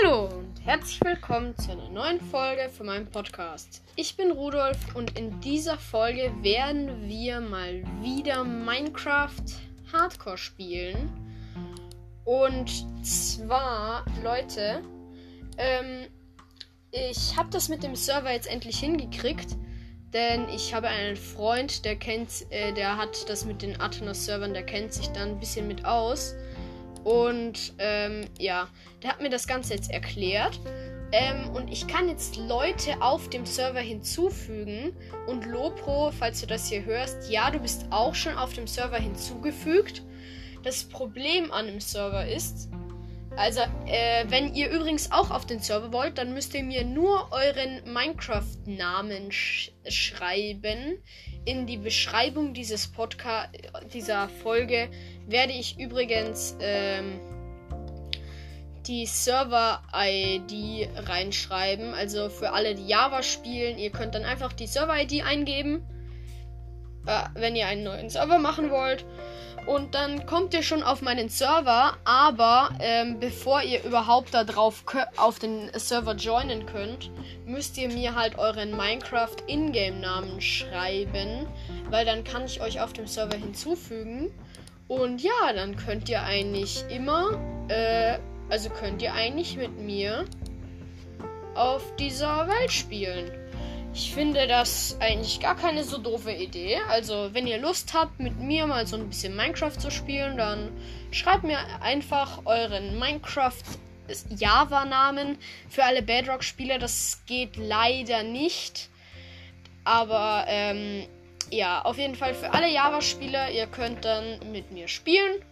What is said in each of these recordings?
Hallo und herzlich willkommen zu einer neuen Folge von meinem Podcast. Ich bin Rudolf und in dieser Folge werden wir mal wieder Minecraft Hardcore spielen. Und zwar, Leute, ähm, ich habe das mit dem Server jetzt endlich hingekriegt. Denn ich habe einen Freund, der kennt, äh, der hat das mit den Athenos-Servern, der kennt sich da ein bisschen mit aus. Und ähm, ja, der hat mir das Ganze jetzt erklärt. Ähm, und ich kann jetzt Leute auf dem Server hinzufügen. Und Lopro, falls du das hier hörst, ja, du bist auch schon auf dem Server hinzugefügt. Das Problem an dem Server ist, also, äh, wenn ihr übrigens auch auf den Server wollt, dann müsst ihr mir nur euren Minecraft-Namen sch schreiben. In die Beschreibung dieses Podcast, dieser Folge werde ich übrigens ähm, die Server-ID reinschreiben. Also für alle, die Java spielen, ihr könnt dann einfach die Server-ID eingeben, äh, wenn ihr einen neuen Server machen wollt. Und dann kommt ihr schon auf meinen Server, aber ähm, bevor ihr überhaupt da drauf auf den Server joinen könnt, müsst ihr mir halt euren Minecraft Ingame-Namen schreiben, weil dann kann ich euch auf dem Server hinzufügen. Und ja, dann könnt ihr eigentlich immer, äh, also könnt ihr eigentlich mit mir auf dieser Welt spielen. Ich finde das eigentlich gar keine so doofe Idee. Also, wenn ihr Lust habt, mit mir mal so ein bisschen Minecraft zu spielen, dann schreibt mir einfach euren Minecraft Java-Namen für alle Bedrock-Spieler. Das geht leider nicht. Aber ähm, ja, auf jeden Fall für alle Java-Spieler, ihr könnt dann mit mir spielen.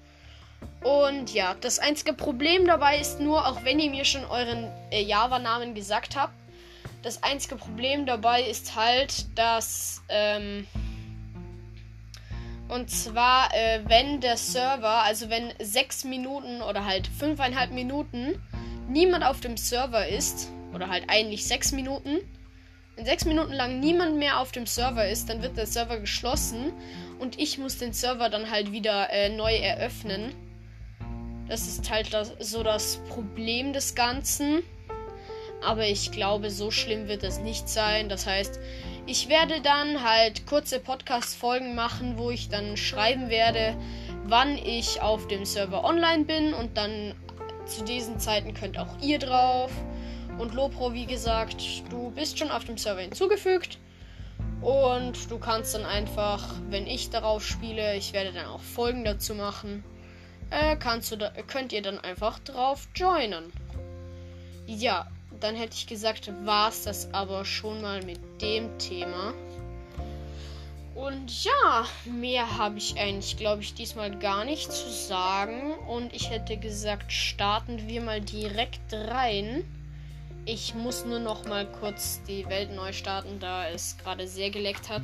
Und ja, das einzige Problem dabei ist nur, auch wenn ihr mir schon euren äh, Java-Namen gesagt habt, das einzige Problem dabei ist halt, dass. Ähm, und zwar, äh, wenn der Server, also wenn sechs Minuten oder halt fünfeinhalb Minuten niemand auf dem Server ist, oder halt eigentlich sechs Minuten, wenn sechs Minuten lang niemand mehr auf dem Server ist, dann wird der Server geschlossen und ich muss den Server dann halt wieder äh, neu eröffnen. Das ist halt das, so das Problem des Ganzen. Aber ich glaube, so schlimm wird es nicht sein. Das heißt, ich werde dann halt kurze Podcast-Folgen machen, wo ich dann schreiben werde, wann ich auf dem Server online bin. Und dann zu diesen Zeiten könnt auch ihr drauf. Und Lopro, wie gesagt, du bist schon auf dem Server hinzugefügt. Und du kannst dann einfach, wenn ich darauf spiele, ich werde dann auch Folgen dazu machen, äh, kannst du da, könnt ihr dann einfach drauf joinen. Ja, dann hätte ich gesagt, war es das aber schon mal mit dem Thema. Und ja, mehr habe ich eigentlich, glaube ich, diesmal gar nicht zu sagen. Und ich hätte gesagt, starten wir mal direkt rein. Ich muss nur noch mal kurz die Welt neu starten, da es gerade sehr geleckt hat.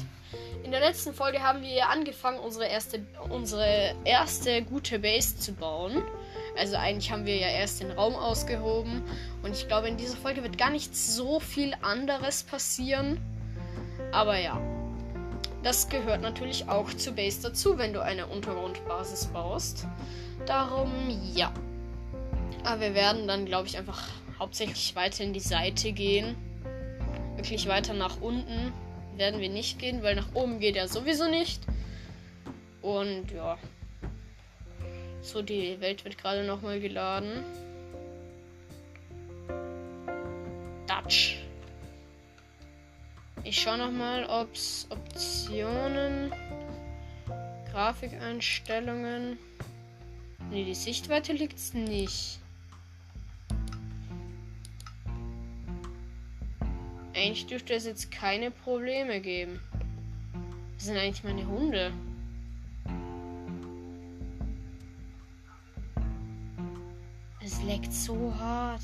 In der letzten Folge haben wir angefangen, unsere erste, unsere erste gute Base zu bauen. Also eigentlich haben wir ja erst den Raum ausgehoben. Und ich glaube, in dieser Folge wird gar nicht so viel anderes passieren. Aber ja. Das gehört natürlich auch zur Base dazu, wenn du eine Untergrundbasis baust. Darum ja. Aber wir werden dann, glaube ich, einfach hauptsächlich weiter in die Seite gehen. Wirklich weiter nach unten werden wir nicht gehen, weil nach oben geht er sowieso nicht. Und ja. So, die Welt wird gerade nochmal geladen. Dutch. Ich schaue nochmal, ob es Optionen, Grafikeinstellungen. Ne, die Sichtweite liegt es nicht. Eigentlich dürfte es jetzt keine Probleme geben. Das sind eigentlich meine Hunde. Es leckt so hart.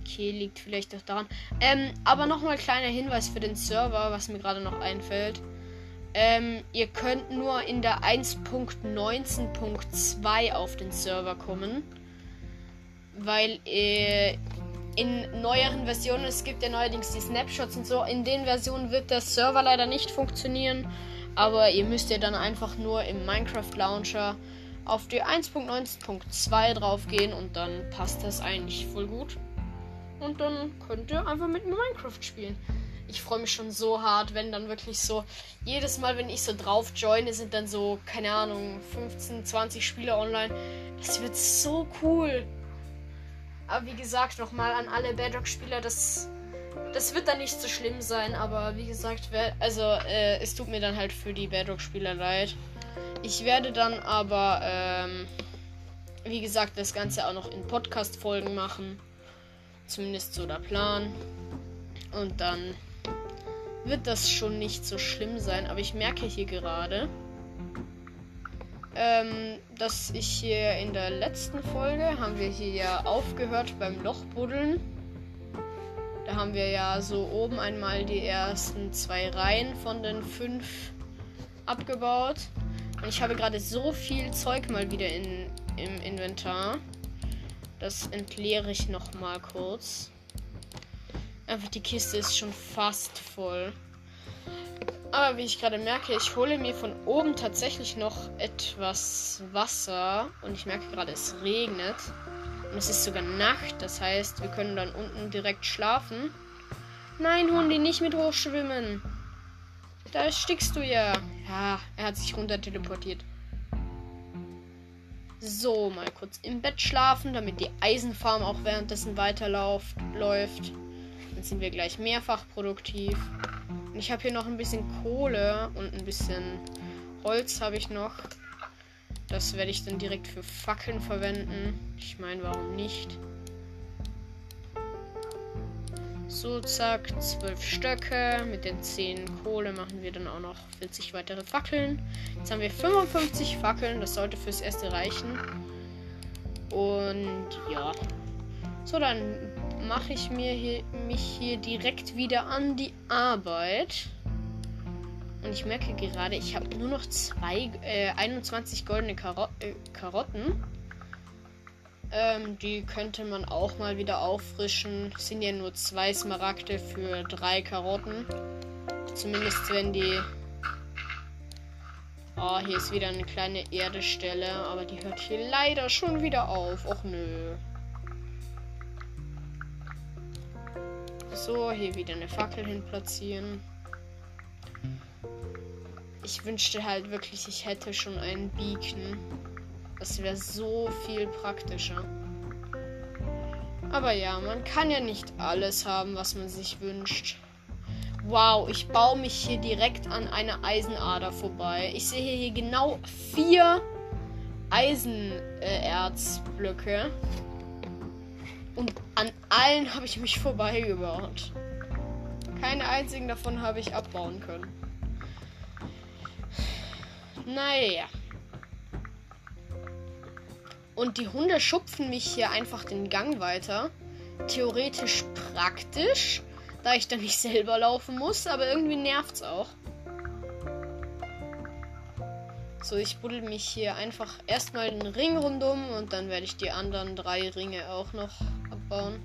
Okay, liegt vielleicht auch daran. Ähm, aber nochmal kleiner Hinweis für den Server, was mir gerade noch einfällt. Ähm, ihr könnt nur in der 1.19.2 auf den Server kommen. Weil äh, in neueren Versionen, es gibt ja neuerdings die Snapshots und so, in den Versionen wird der Server leider nicht funktionieren. Aber ihr müsst ja dann einfach nur im Minecraft Launcher auf die 1.19.2 draufgehen und dann passt das eigentlich voll gut. Und dann könnt ihr einfach mit Minecraft spielen. Ich freue mich schon so hart, wenn dann wirklich so jedes Mal, wenn ich so drauf joine, sind dann so, keine Ahnung, 15, 20 Spieler online. Das wird so cool. Aber wie gesagt, nochmal an alle Bedrock-Spieler, das, das wird dann nicht so schlimm sein. Aber wie gesagt, also äh, es tut mir dann halt für die Bedrock-Spieler leid. Ich werde dann aber, ähm, wie gesagt, das Ganze auch noch in Podcast-Folgen machen. Zumindest so der Plan. Und dann wird das schon nicht so schlimm sein. Aber ich merke hier gerade, ähm, dass ich hier in der letzten Folge haben wir hier ja aufgehört beim Lochbuddeln. Da haben wir ja so oben einmal die ersten zwei Reihen von den fünf abgebaut. Und ich habe gerade so viel Zeug mal wieder in, im Inventar. Das entleere ich noch mal kurz. Einfach die Kiste ist schon fast voll. Aber wie ich gerade merke, ich hole mir von oben tatsächlich noch etwas Wasser. Und ich merke gerade, es regnet. Und es ist sogar Nacht. Das heißt, wir können dann unten direkt schlafen. Nein, Hundi, nicht mit hochschwimmen. Da erstickst du ja. Ja, er hat sich runter teleportiert. So, mal kurz im Bett schlafen, damit die Eisenfarm auch währenddessen weiterläuft. Dann sind wir gleich mehrfach produktiv. Ich habe hier noch ein bisschen Kohle und ein bisschen Holz habe ich noch. Das werde ich dann direkt für Fackeln verwenden. Ich meine, warum nicht? So, zack, zwölf Stöcke. Mit den 10 Kohle machen wir dann auch noch 40 weitere Fackeln. Jetzt haben wir 55 Fackeln. Das sollte fürs erste reichen. Und ja. So, dann mache ich mir hier, mich hier direkt wieder an die Arbeit. Und ich merke gerade, ich habe nur noch zwei, äh, 21 goldene Karo äh, Karotten. Ähm, die könnte man auch mal wieder auffrischen. Es sind ja nur zwei Smaragde für drei Karotten. Zumindest wenn die. Oh, hier ist wieder eine kleine Erdestelle, aber die hört hier leider schon wieder auf. Och nö. So, hier wieder eine Fackel hin platzieren. Ich wünschte halt wirklich, ich hätte schon einen Beacon. Das wäre so viel praktischer. Aber ja, man kann ja nicht alles haben, was man sich wünscht. Wow, ich baue mich hier direkt an eine Eisenader vorbei. Ich sehe hier genau vier Eisenerzblöcke. Äh, Und an allen habe ich mich vorbeigebaut. Keine einzigen davon habe ich abbauen können. Naja. Und die Hunde schupfen mich hier einfach den Gang weiter. Theoretisch praktisch, da ich dann nicht selber laufen muss, aber irgendwie nervt es auch. So, ich buddel mich hier einfach erstmal den Ring rundum und dann werde ich die anderen drei Ringe auch noch abbauen.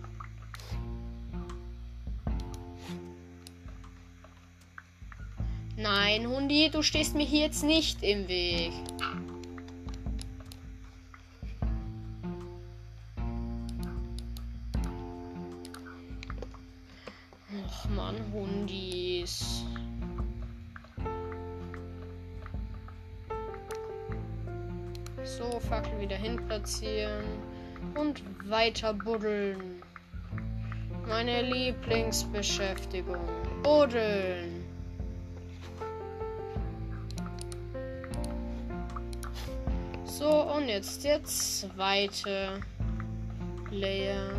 Nein, Hundi, du stehst mir hier jetzt nicht im Weg. Och man, Hundis. So, Fackel wieder hin platzieren. Und weiter buddeln. Meine Lieblingsbeschäftigung. Buddeln. So, und jetzt der zweite Layer.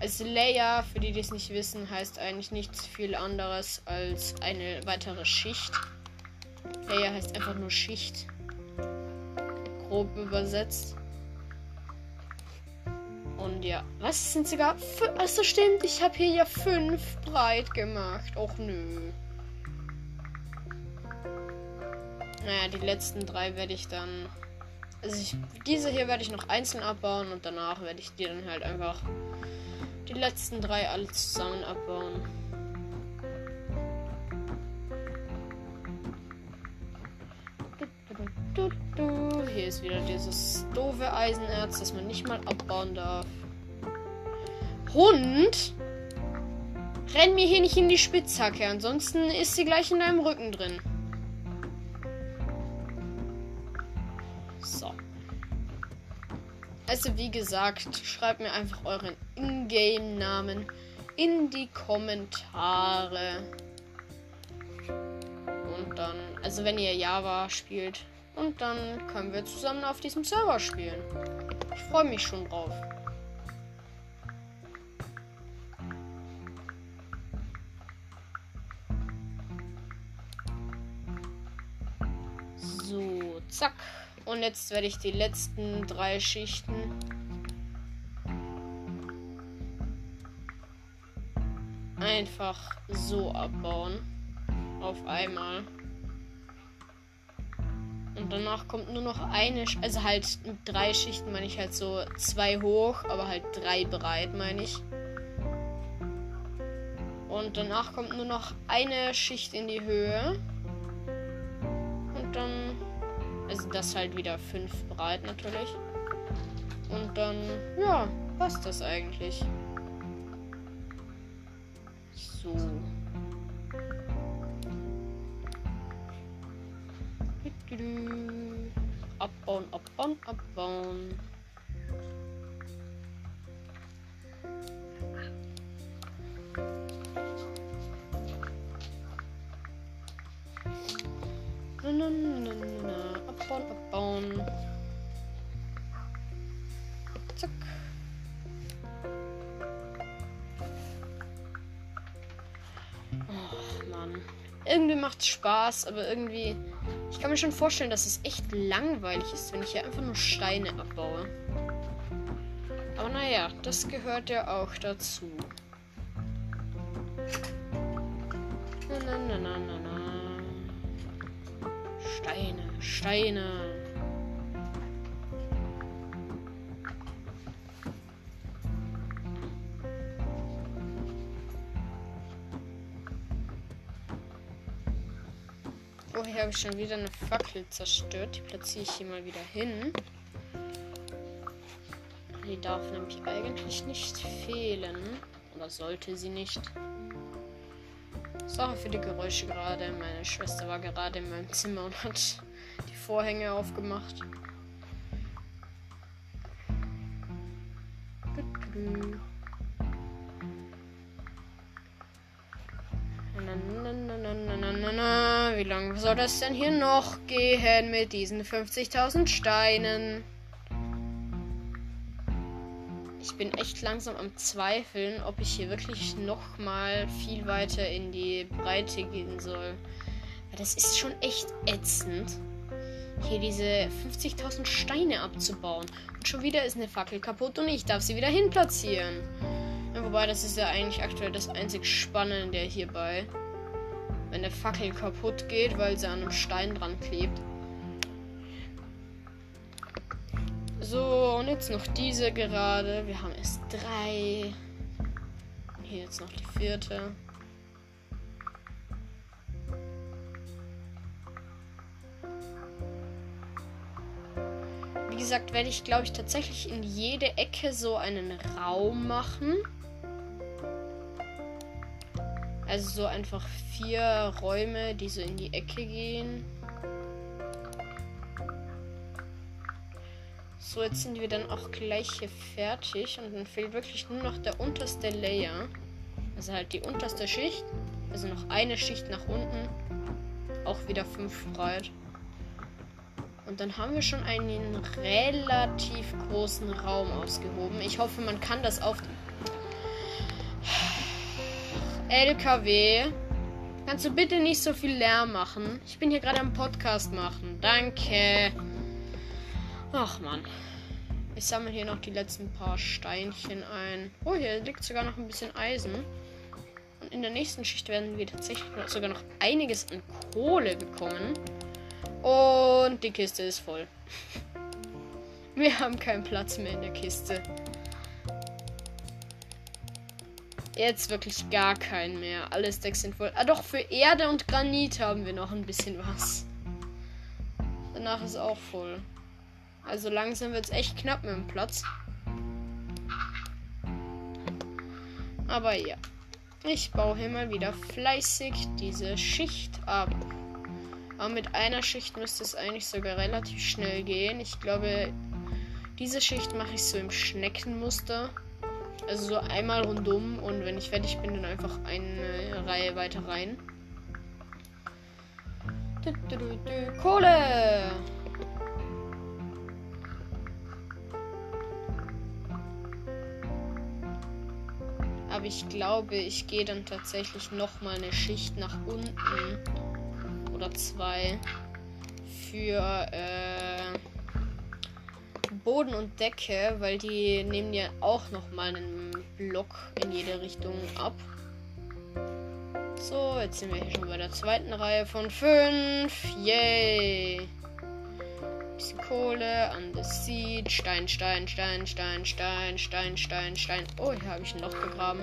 Also Layer, für die, die es nicht wissen, heißt eigentlich nichts viel anderes als eine weitere Schicht. Layer heißt einfach nur Schicht. Grob übersetzt. Und ja, was sind sogar. Achso, stimmt, ich habe hier ja fünf breit gemacht. Och nö. Naja, die letzten drei werde ich dann also ich, diese hier werde ich noch einzeln abbauen und danach werde ich die dann halt einfach die letzten drei alle zusammen abbauen. Du, du. Hier ist wieder dieses doofe Eisenerz, das man nicht mal abbauen darf. Hund? Renn mir hier nicht in die Spitzhacke, ansonsten ist sie gleich in deinem Rücken drin. So. Also wie gesagt, schreibt mir einfach euren Ingame-Namen in die Kommentare. Und dann, also wenn ihr Java spielt, und dann können wir zusammen auf diesem Server spielen. Ich freue mich schon drauf. So, zack. Und jetzt werde ich die letzten drei Schichten einfach so abbauen. Auf einmal. Und danach kommt nur noch eine, also halt drei Schichten meine ich halt so zwei hoch, aber halt drei breit meine ich. Und danach kommt nur noch eine Schicht in die Höhe. Und dann, also das halt wieder fünf breit natürlich. Und dann, ja, passt das eigentlich. So. Abbauen, abbauen. Na, na, na, na, Abbauen, abbauen. Zack. Oh, Mann. Irgendwie macht's Spaß, aber irgendwie ich kann mir schon vorstellen, dass es echt langweilig ist, wenn ich hier einfach nur Steine abbaue. Aber naja, das gehört ja auch dazu. Na, na, na, na, na, na. Steine, Steine. Habe ich schon wieder eine Fackel zerstört. Die platziere ich hier mal wieder hin. Die darf nämlich eigentlich nicht fehlen. Oder sollte sie nicht. Sache für die Geräusche gerade. Meine Schwester war gerade in meinem Zimmer und hat die Vorhänge aufgemacht. Wie lange soll das denn hier noch gehen mit diesen 50.000 Steinen? Ich bin echt langsam am Zweifeln, ob ich hier wirklich noch mal viel weiter in die Breite gehen soll. Das ist schon echt ätzend, hier diese 50.000 Steine abzubauen. Und schon wieder ist eine Fackel kaputt und ich darf sie wieder hinplatzieren. Wobei, das ist ja eigentlich aktuell das einzig Spannende hierbei wenn der Fackel kaputt geht, weil sie an einem Stein dran klebt. So, und jetzt noch diese gerade. Wir haben erst drei. Hier jetzt noch die vierte. Wie gesagt, werde ich, glaube ich, tatsächlich in jede Ecke so einen Raum machen. Also so einfach vier Räume, die so in die Ecke gehen. So, jetzt sind wir dann auch gleich hier fertig und dann fehlt wirklich nur noch der unterste Layer. Also halt die unterste Schicht. Also noch eine Schicht nach unten. Auch wieder fünf breit. Und dann haben wir schon einen relativ großen Raum ausgehoben. Ich hoffe, man kann das auf LKW. Kannst du bitte nicht so viel Lärm machen? Ich bin hier gerade am Podcast machen. Danke. Ach man. Ich sammle hier noch die letzten paar Steinchen ein. Oh, hier liegt sogar noch ein bisschen Eisen. Und in der nächsten Schicht werden wir tatsächlich sogar noch einiges an Kohle bekommen. Und die Kiste ist voll. Wir haben keinen Platz mehr in der Kiste. Jetzt wirklich gar keinen mehr. Alle Stacks sind voll. Ah, doch, für Erde und Granit haben wir noch ein bisschen was. Danach ist auch voll. Also langsam wird es echt knapp mit dem Platz. Aber ja. Ich baue hier mal wieder fleißig diese Schicht ab. Aber mit einer Schicht müsste es eigentlich sogar relativ schnell gehen. Ich glaube, diese Schicht mache ich so im Schneckenmuster. Also so einmal rundum und wenn ich fertig bin, dann einfach eine Reihe weiter rein. Kohle! Aber ich glaube, ich gehe dann tatsächlich noch mal eine Schicht nach unten oder zwei für äh, Boden und Decke, weil die nehmen ja auch noch mal einen Block in jede Richtung ab. So, jetzt sind wir hier schon bei der zweiten Reihe von fünf. Yay! Bisschen Kohle, Andesit, Stein, Stein, Stein, Stein, Stein, Stein, Stein, Stein. Oh, hier habe ich ein Loch gegraben.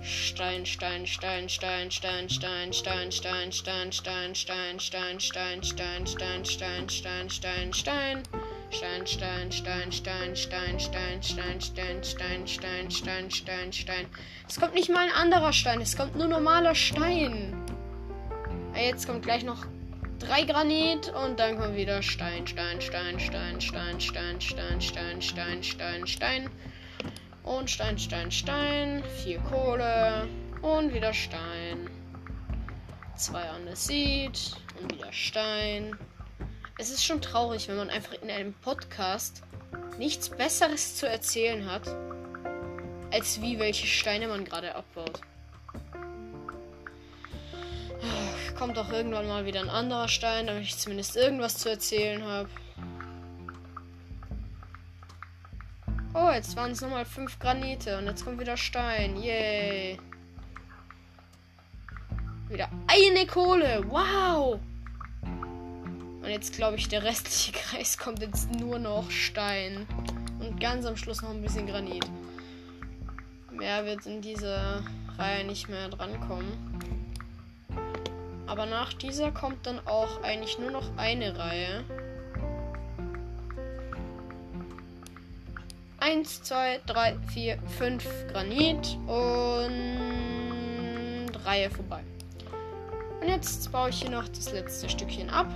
Stein, Stein, Stein, Stein, Stein, Stein, Stein, Stein, Stein, Stein, Stein, Stein, Stein, Stein, Stein, Stein, Stein, Stein, Stein. Stein, Stein, Stein, Stein, Stein, Stein, Stein, Stein, Stein, Stein, Stein, Stein, Stein. Es kommt nicht mal ein anderer Stein, es kommt nur normaler Stein. Jetzt kommt gleich noch drei Granit und dann kommt wieder Stein, Stein, Stein, Stein, Stein, Stein, Stein, Stein, Stein, Stein, Stein. Und Stein, Stein, Stein. Vier Kohle. Und wieder Stein. Zwei Andesit. Und wieder Stein. Es ist schon traurig, wenn man einfach in einem Podcast nichts Besseres zu erzählen hat, als wie welche Steine man gerade abbaut. Kommt doch irgendwann mal wieder ein anderer Stein, damit ich zumindest irgendwas zu erzählen habe. Oh, jetzt waren es nochmal fünf Granite und jetzt kommt wieder Stein. Yay. Wieder eine Kohle. Wow. Und jetzt glaube ich, der restliche Kreis kommt jetzt nur noch Stein. Und ganz am Schluss noch ein bisschen Granit. Mehr wird in dieser Reihe nicht mehr drankommen. Aber nach dieser kommt dann auch eigentlich nur noch eine Reihe. Eins, zwei, drei, vier, fünf Granit und Reihe vorbei. Und jetzt baue ich hier noch das letzte Stückchen ab.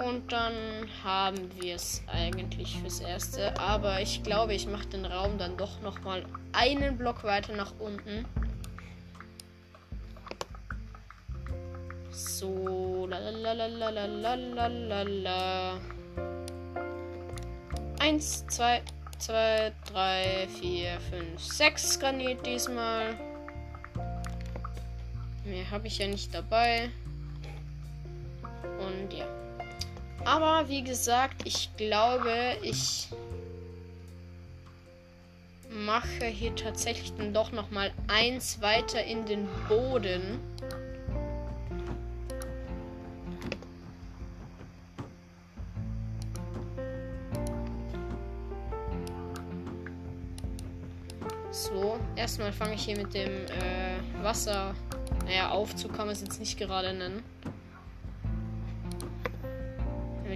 Und dann haben wir es eigentlich fürs Erste. Aber ich glaube, ich mache den Raum dann doch noch mal einen Block weiter nach unten. So, la. Eins, zwei, zwei, drei, vier, fünf, sechs Granit diesmal. Mehr habe ich ja nicht dabei. Und ja. Aber wie gesagt, ich glaube, ich mache hier tatsächlich dann doch noch mal eins weiter in den Boden. So, erstmal fange ich hier mit dem äh, Wasser, naja, Aufzug kann man es jetzt nicht gerade nennen.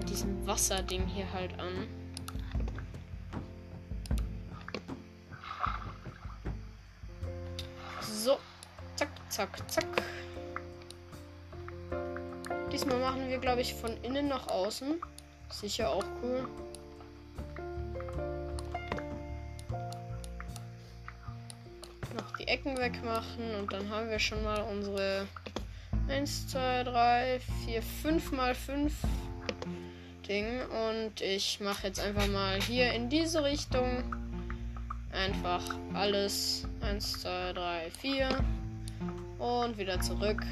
Mit diesem Wasserding hier halt an. So, zack, zack, zack. Diesmal machen wir, glaube ich, von innen nach außen. Sicher auch cool. Noch die Ecken wegmachen und dann haben wir schon mal unsere 1, 2, 3, 4, 5 mal 5 Ding. Und ich mache jetzt einfach mal hier in diese Richtung einfach alles. 1, 2, 3, 4. Und wieder zurück.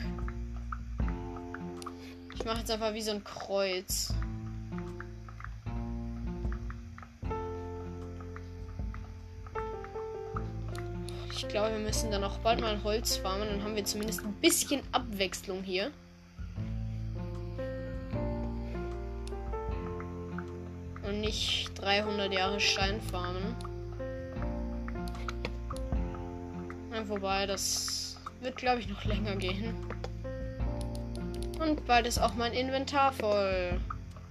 Ich mache jetzt einfach wie so ein Kreuz. Ich glaube, wir müssen dann auch bald mal Holz farmen. Dann haben wir zumindest ein bisschen Abwechslung hier. Und nicht 300 Jahre Steinfarmen. Ja, wobei, das wird, glaube ich, noch länger gehen. Und bald ist auch mein Inventar voll.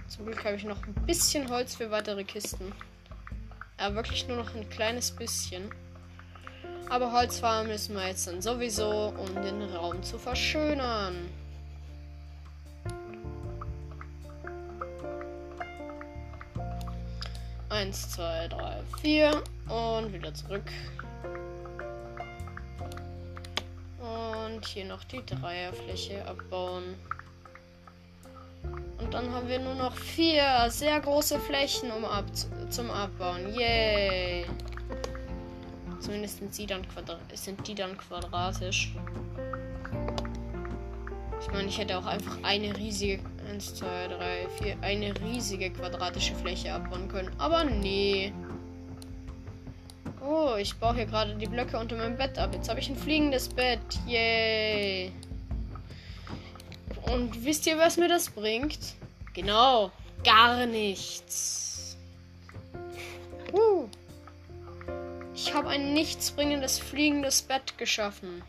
Zum Glück habe ich noch ein bisschen Holz für weitere Kisten. Ja, wirklich nur noch ein kleines bisschen. Aber Holz fahren müssen wir jetzt dann sowieso, um den Raum zu verschönern. Eins, zwei, drei, vier und wieder zurück. Und hier noch die Dreierfläche abbauen. Und dann haben wir nur noch vier sehr große Flächen um ab zum Abbauen. Yay! Zumindest sind, sie dann sind die dann quadratisch. Ich meine, ich hätte auch einfach eine riesige 1, 2, 3, 4, eine riesige quadratische Fläche abbauen können. Aber nee. Oh, ich baue hier gerade die Blöcke unter meinem Bett ab. Jetzt habe ich ein fliegendes Bett. Yay. Und wisst ihr, was mir das bringt? Genau, gar nichts. Uh. Ich habe ein nichtsbringendes fliegendes Bett geschaffen.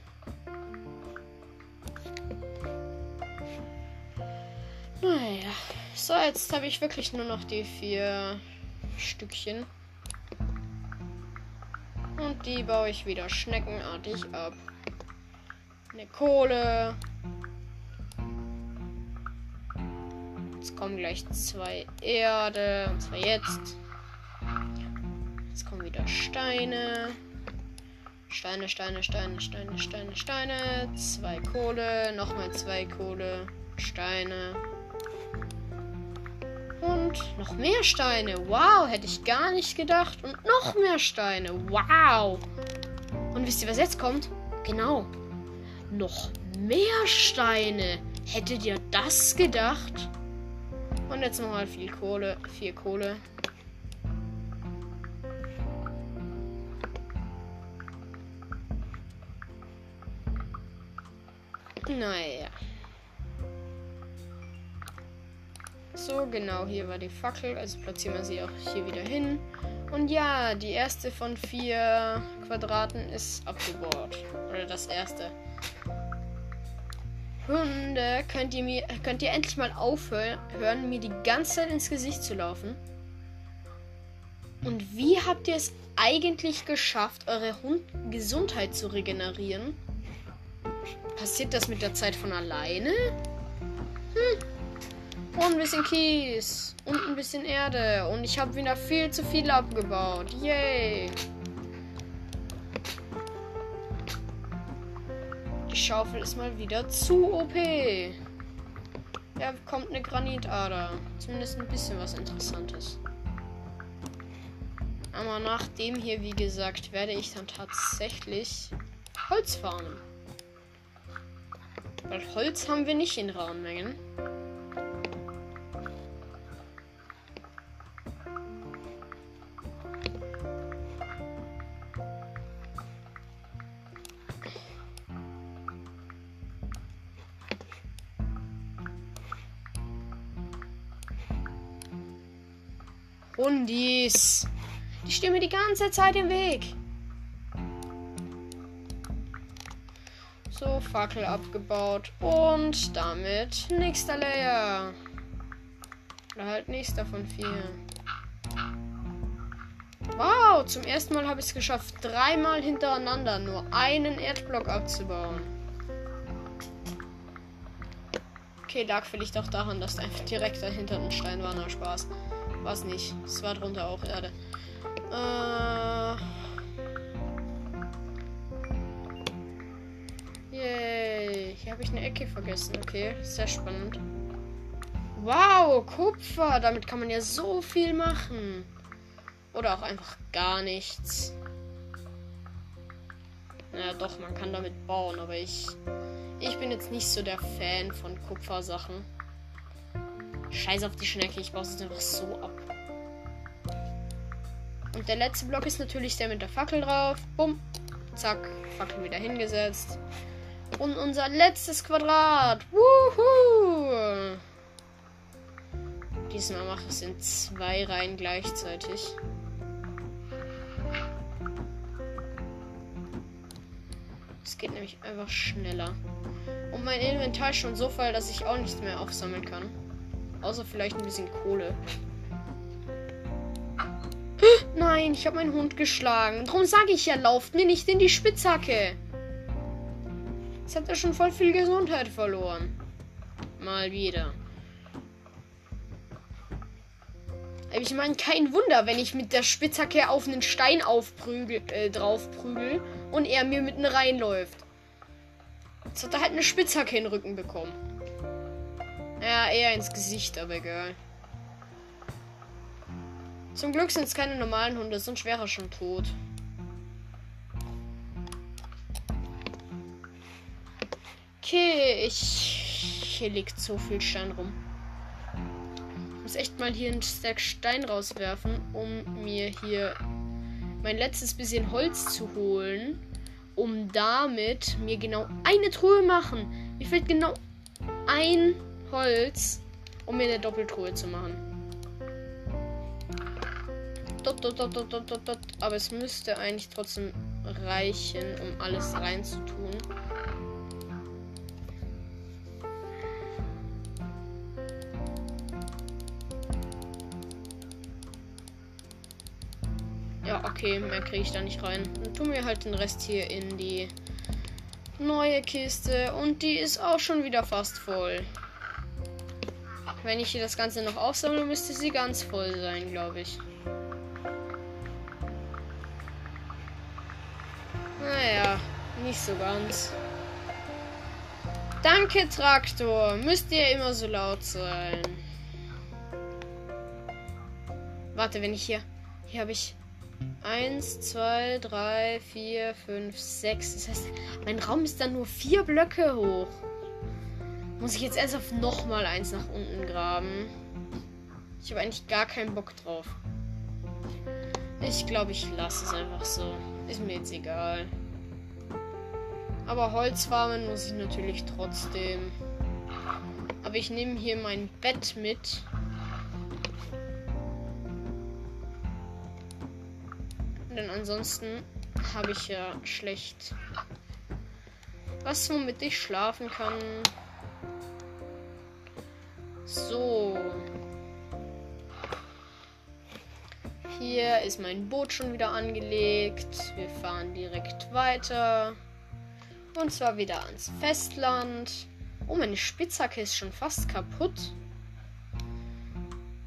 So, jetzt habe ich wirklich nur noch die vier Stückchen. Und die baue ich wieder schneckenartig ab. Eine Kohle. Jetzt kommen gleich zwei Erde. Und zwar jetzt. Jetzt kommen wieder Steine. Steine, Steine, Steine, Steine, Steine, Steine. Zwei Kohle. Nochmal zwei Kohle. Steine. Und noch mehr Steine. Wow, hätte ich gar nicht gedacht. Und noch mehr Steine. Wow. Und wisst ihr, was jetzt kommt? Genau. Noch mehr Steine. Hättet ihr das gedacht? Und jetzt nochmal viel Kohle. Viel Kohle. Naja. So, genau, hier war die Fackel. Also platzieren wir sie auch hier wieder hin. Und ja, die erste von vier Quadraten ist abgebaut. Oder das erste. Hunde, könnt ihr mir, könnt ihr endlich mal aufhören, mir die ganze Zeit ins Gesicht zu laufen? Und wie habt ihr es eigentlich geschafft, eure Hund Gesundheit zu regenerieren? Passiert das mit der Zeit von alleine? Hm. Und ein bisschen Kies. Und ein bisschen Erde. Und ich habe wieder viel zu viel abgebaut. Yay. Die Schaufel ist mal wieder zu OP. Ja, kommt eine Granitader. Zumindest ein bisschen was Interessantes. Aber nach dem hier, wie gesagt, werde ich dann tatsächlich Holz farmen. Weil Holz haben wir nicht in rauen Mengen. Hundis. Die stehen mir die ganze Zeit im Weg. So, Fackel abgebaut. Und damit nächster Layer. Oder halt nächster von vier. Wow, zum ersten Mal habe ich es geschafft, dreimal hintereinander nur einen Erdblock abzubauen. Okay, lag vielleicht auch daran, dass da einfach direkt dahinter ein Stein war. Na, Spaß. Was nicht. Es war drunter auch Erde. Äh. Yay. Hier habe ich eine Ecke vergessen. Okay, sehr spannend. Wow, Kupfer. Damit kann man ja so viel machen. Oder auch einfach gar nichts. Naja, doch, man kann damit bauen, aber ich. Ich bin jetzt nicht so der Fan von Kupfersachen. Scheiß auf die Schnecke, ich baue es einfach so ab. Und der letzte Block ist natürlich der mit der Fackel drauf. Bumm. Zack. Fackel wieder hingesetzt. Und unser letztes Quadrat. Wuhu! Diesmal mache ich es in zwei Reihen gleichzeitig. geht nämlich einfach schneller. Und mein Inventar ist schon so voll, dass ich auch nichts mehr aufsammeln kann. Außer vielleicht ein bisschen Kohle. Nein, ich habe meinen Hund geschlagen. Darum sage ich ja, lauft mir nicht in die Spitzhacke. Jetzt hat er schon voll viel Gesundheit verloren. Mal wieder. Ich meine, kein Wunder, wenn ich mit der Spitzhacke auf einen Stein aufprügel, äh, draufprügel und er mir mitten reinläuft. Jetzt hat er halt eine Spitzhacke in den Rücken bekommen. Ja, eher ins Gesicht, aber egal. Zum Glück sind es keine normalen Hunde, sonst wäre er schon tot. Okay, ich. Hier liegt so viel Stein rum. Ich muss echt mal hier einen Stack Stein rauswerfen, um mir hier mein letztes bisschen Holz zu holen. Um damit mir genau eine Truhe machen. Mir fehlt genau ein Holz, um mir eine Doppeltruhe zu machen. Dot, dot, dot. Aber es müsste eigentlich trotzdem reichen, um alles reinzutun. Ja, okay, mehr kriege ich da nicht rein. Dann tun wir halt den Rest hier in die neue Kiste. Und die ist auch schon wieder fast voll. Wenn ich hier das Ganze noch aufsammle, müsste sie ganz voll sein, glaube ich. Naja, nicht so ganz. Danke, Traktor. Müsst ihr immer so laut sein. Warte, wenn ich hier. Hier habe ich. 1, 2, 3, 4, 5, 6. Das heißt, mein Raum ist dann nur vier Blöcke hoch. Muss ich jetzt erst auf nochmal eins nach unten graben? Ich habe eigentlich gar keinen Bock drauf. Ich glaube, ich lasse es einfach so. Ist mir jetzt egal. Aber Holz farmen muss ich natürlich trotzdem. Aber ich nehme hier mein Bett mit. Denn ansonsten habe ich ja schlecht was, womit ich schlafen kann. So. Hier ist mein Boot schon wieder angelegt. Wir fahren direkt weiter. Und zwar wieder ans Festland. Oh, meine Spitzhacke ist schon fast kaputt.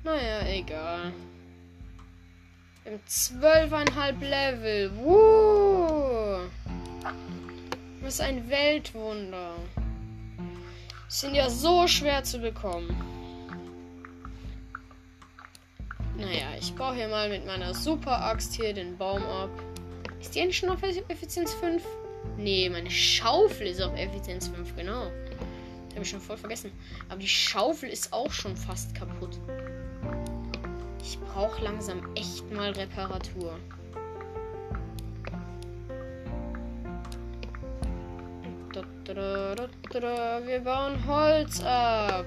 Naja, egal. Im zwölfeinhalb Level. Woo! Was ein Weltwunder sind ja so schwer zu bekommen. Naja, ich baue hier mal mit meiner Super Axt hier den Baum ab. Ist die eigentlich schon auf Effizienz 5? Nee, meine Schaufel ist auf Effizienz 5, genau. Habe ich schon voll vergessen. Aber die Schaufel ist auch schon fast kaputt. Ich brauche langsam echt mal Reparatur. Wir bauen Holz ab.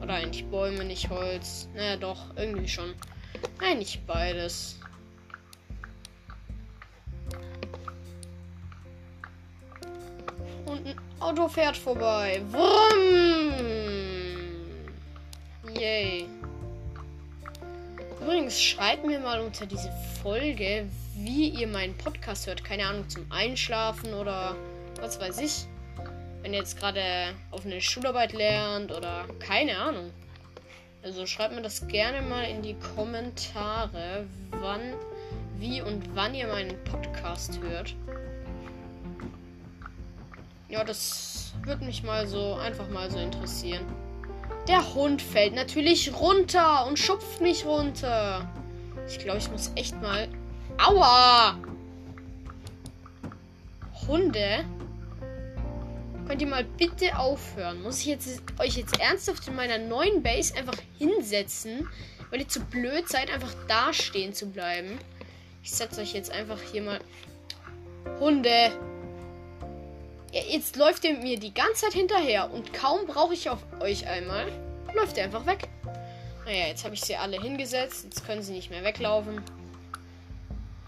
Oder eigentlich Bäume, nicht Holz. Naja, doch, irgendwie schon. Eigentlich beides. Und ein Auto fährt vorbei. Wumm! Yay. Übrigens, schreibt mir mal unter diese Folge, wie ihr meinen Podcast hört. Keine Ahnung, zum Einschlafen oder was weiß ich. Wenn ihr jetzt gerade auf eine Schularbeit lernt oder keine Ahnung. Also schreibt mir das gerne mal in die Kommentare, wann, wie und wann ihr meinen Podcast hört. Ja, das würde mich mal so einfach mal so interessieren. Der Hund fällt natürlich runter und schupft mich runter. Ich glaube, ich muss echt mal. Aua! Hunde Könnt ihr mal bitte aufhören? Muss ich jetzt, euch jetzt ernsthaft in meiner neuen Base einfach hinsetzen, weil ihr zu blöd seid, einfach da stehen zu bleiben? Ich setze euch jetzt einfach hier mal. Hunde! Ja, jetzt läuft ihr mir die ganze Zeit hinterher und kaum brauche ich auf euch einmal, läuft ihr einfach weg. Naja, jetzt habe ich sie alle hingesetzt. Jetzt können sie nicht mehr weglaufen.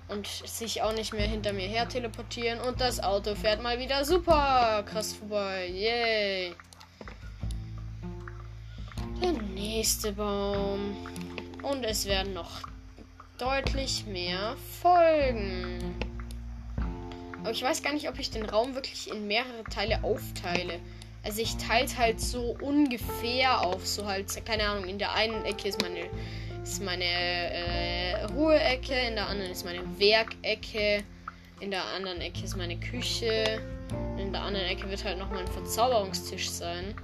Und sich auch nicht mehr hinter mir her teleportieren. Und das Auto fährt mal wieder super krass vorbei. Yay. Der nächste Baum. Und es werden noch deutlich mehr Folgen. Aber ich weiß gar nicht, ob ich den Raum wirklich in mehrere Teile aufteile. Also ich teile halt so ungefähr auf. So halt, keine Ahnung, in der einen Ecke ist meine ist meine äh, Ruheecke, in der anderen ist meine Werkecke, in der anderen Ecke ist meine Küche, in der anderen Ecke wird halt nochmal ein Verzauberungstisch sein.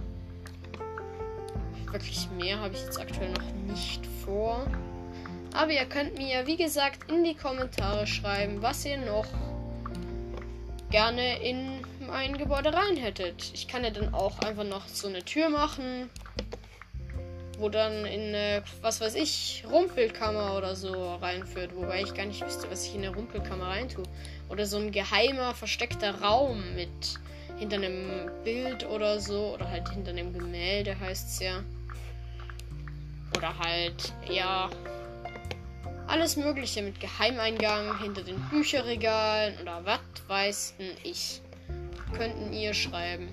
Wirklich mehr habe ich jetzt aktuell noch nicht vor. Aber ihr könnt mir, wie gesagt, in die Kommentare schreiben, was ihr noch gerne in mein Gebäude rein hättet. Ich kann ja dann auch einfach noch so eine Tür machen wo dann in eine, was weiß ich, Rumpelkammer oder so reinführt. Wobei ich gar nicht wüsste, was ich in eine Rumpelkammer reintue. Oder so ein geheimer, versteckter Raum mit hinter einem Bild oder so. Oder halt hinter einem Gemälde heißt es ja. Oder halt, ja. Alles Mögliche mit Geheimeingang hinter den Bücherregalen oder was weiß ich. Könnten ihr schreiben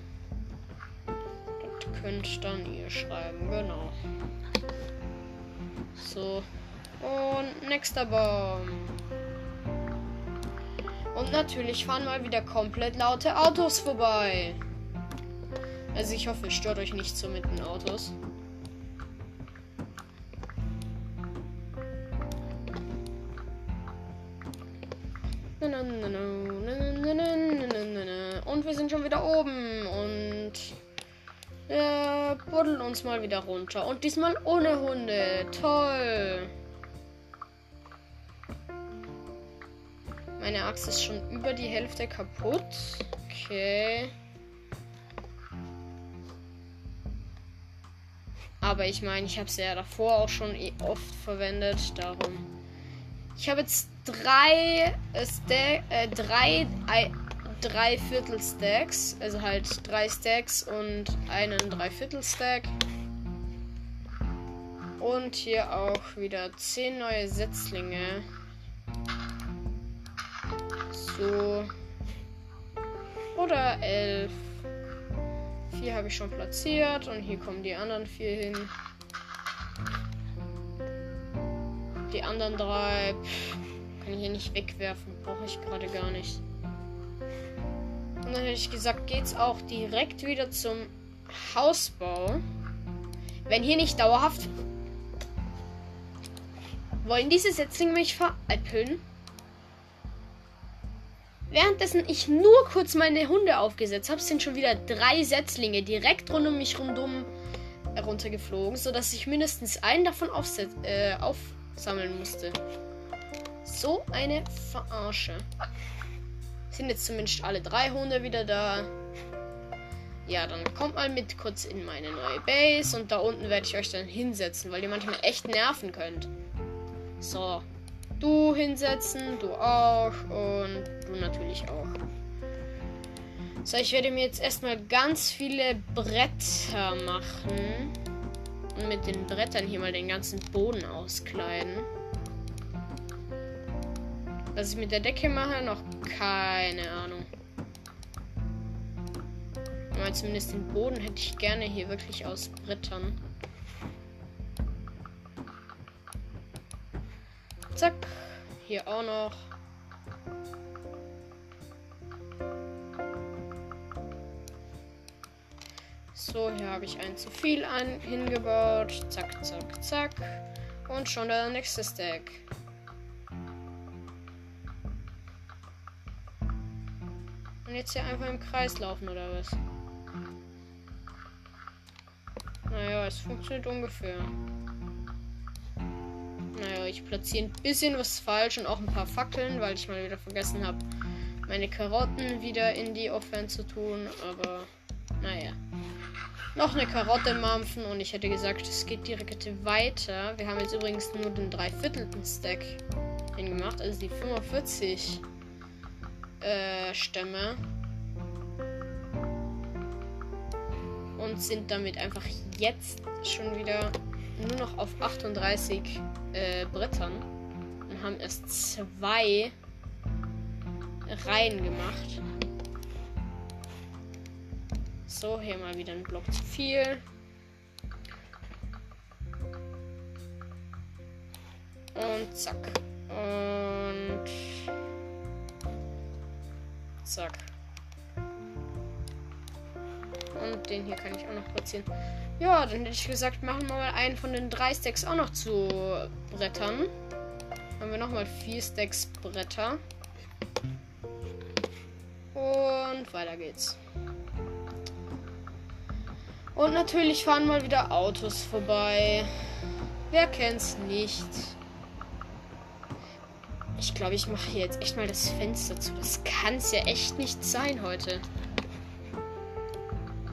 könnt dann ihr schreiben, genau. So. Und nächster Baum. Und natürlich fahren mal wieder komplett laute Autos vorbei. Also ich hoffe, es stört euch nicht so mit den Autos. Und wir sind schon wieder oben und wir buddeln uns mal wieder runter. Und diesmal ohne Hunde. Toll. Meine Axt ist schon über die Hälfte kaputt. Okay. Aber ich meine, ich habe sie ja davor auch schon eh oft verwendet. Darum. Ich habe jetzt drei, äh, äh drei drei Viertel Stacks, also halt drei Stacks und einen Dreiviertel Stack. Und hier auch wieder zehn neue Setzlinge. So. Oder elf. Vier habe ich schon platziert und hier kommen die anderen vier hin. Die anderen drei pff, kann ich hier nicht wegwerfen, brauche ich gerade gar nicht. Und dann hätte ich gesagt, geht's auch direkt wieder zum Hausbau. Wenn hier nicht dauerhaft. Wollen diese Setzlinge mich veräppeln? Währenddessen ich nur kurz meine Hunde aufgesetzt habe, sind schon wieder drei Setzlinge direkt rund um mich rundum heruntergeflogen, sodass ich mindestens einen davon äh, aufsammeln musste. So eine Verarsche. Sind jetzt zumindest alle drei Hunde wieder da. Ja, dann kommt mal mit kurz in meine neue Base und da unten werde ich euch dann hinsetzen, weil ihr manchmal echt nerven könnt. So, du hinsetzen, du auch und du natürlich auch. So, ich werde mir jetzt erstmal ganz viele Bretter machen und mit den Brettern hier mal den ganzen Boden auskleiden. Was ich mit der Decke mache, noch keine Ahnung. Aber zumindest den Boden hätte ich gerne hier wirklich aus Brettern. Zack. Hier auch noch. So, hier habe ich ein zu viel an, hingebaut. Zack, zack, zack. Und schon der nächste Stack. Jetzt hier einfach im Kreis laufen oder was? Naja, es funktioniert ungefähr. Naja, ich platziere ein bisschen was falsch und auch ein paar Fackeln, weil ich mal wieder vergessen habe, meine Karotten wieder in die Offense zu tun. Aber naja. Noch eine Karotte mampfen und ich hätte gesagt, es geht direkt weiter. Wir haben jetzt übrigens nur den dreiviertelten Stack hingemacht, also die 45 äh, Stämme. Und sind damit einfach jetzt schon wieder nur noch auf 38 äh, Brettern. Und haben erst zwei Reihen gemacht. So, hier mal wieder ein Block zu viel. Und zack. Und zack. Und den hier kann ich auch noch platzieren. Ja, dann hätte ich gesagt, machen wir mal einen von den drei Stacks auch noch zu Brettern. Haben wir nochmal vier Stacks Bretter. Und weiter geht's. Und natürlich fahren mal wieder Autos vorbei. Wer kennt's nicht? Ich glaube, ich mache hier jetzt echt mal das Fenster zu. Das kann's ja echt nicht sein heute.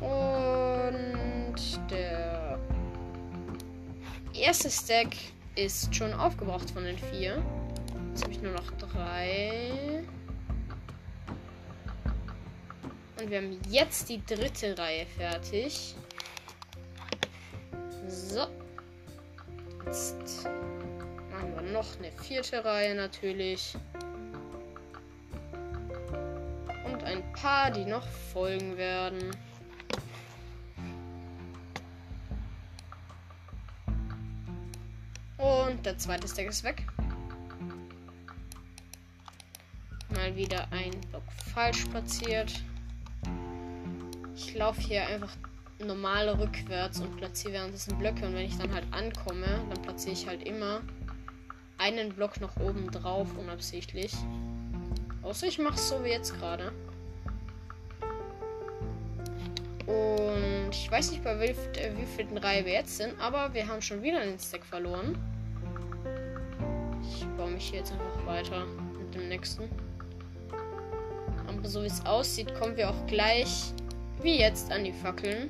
Und der erste Stack ist schon aufgebraucht von den vier. Jetzt habe ich nur noch drei. Und wir haben jetzt die dritte Reihe fertig. So. Jetzt machen wir noch eine vierte Reihe natürlich. Und ein paar, die noch folgen werden. Und der zweite Stack ist weg. Mal wieder ein Block falsch platziert. Ich laufe hier einfach normal rückwärts und platziere währenddessen Blöcke. Und wenn ich dann halt ankomme, dann platziere ich halt immer einen Block noch oben drauf, unabsichtlich. Außer ich mache es so wie jetzt gerade. Und ich weiß nicht, bei wie, äh, wie vielen Reihe wir jetzt sind, aber wir haben schon wieder einen Stack verloren. Ich baue mich hier jetzt einfach weiter mit dem nächsten. Aber so wie es aussieht, kommen wir auch gleich wie jetzt an die Fackeln.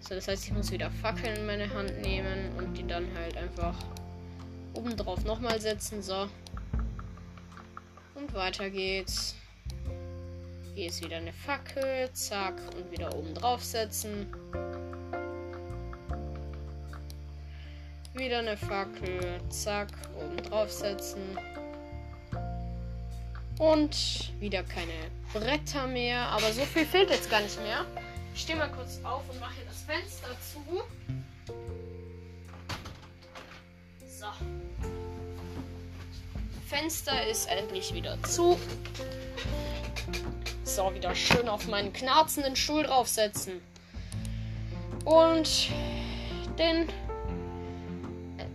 So, das heißt, ich muss wieder Fackeln in meine Hand nehmen und die dann halt einfach oben drauf nochmal setzen. So. Und weiter geht's. Hier ist wieder eine Fackel. Zack. Und wieder oben drauf setzen. Wieder eine Fackel. Zack. Oben drauf setzen. Und wieder keine Bretter mehr. Aber so viel fehlt jetzt gar nicht mehr. Ich stehe mal kurz auf und mache hier das Fenster zu. So. Fenster ist endlich wieder zu. So, wieder schön auf meinen knarzenden Stuhl draufsetzen. Und den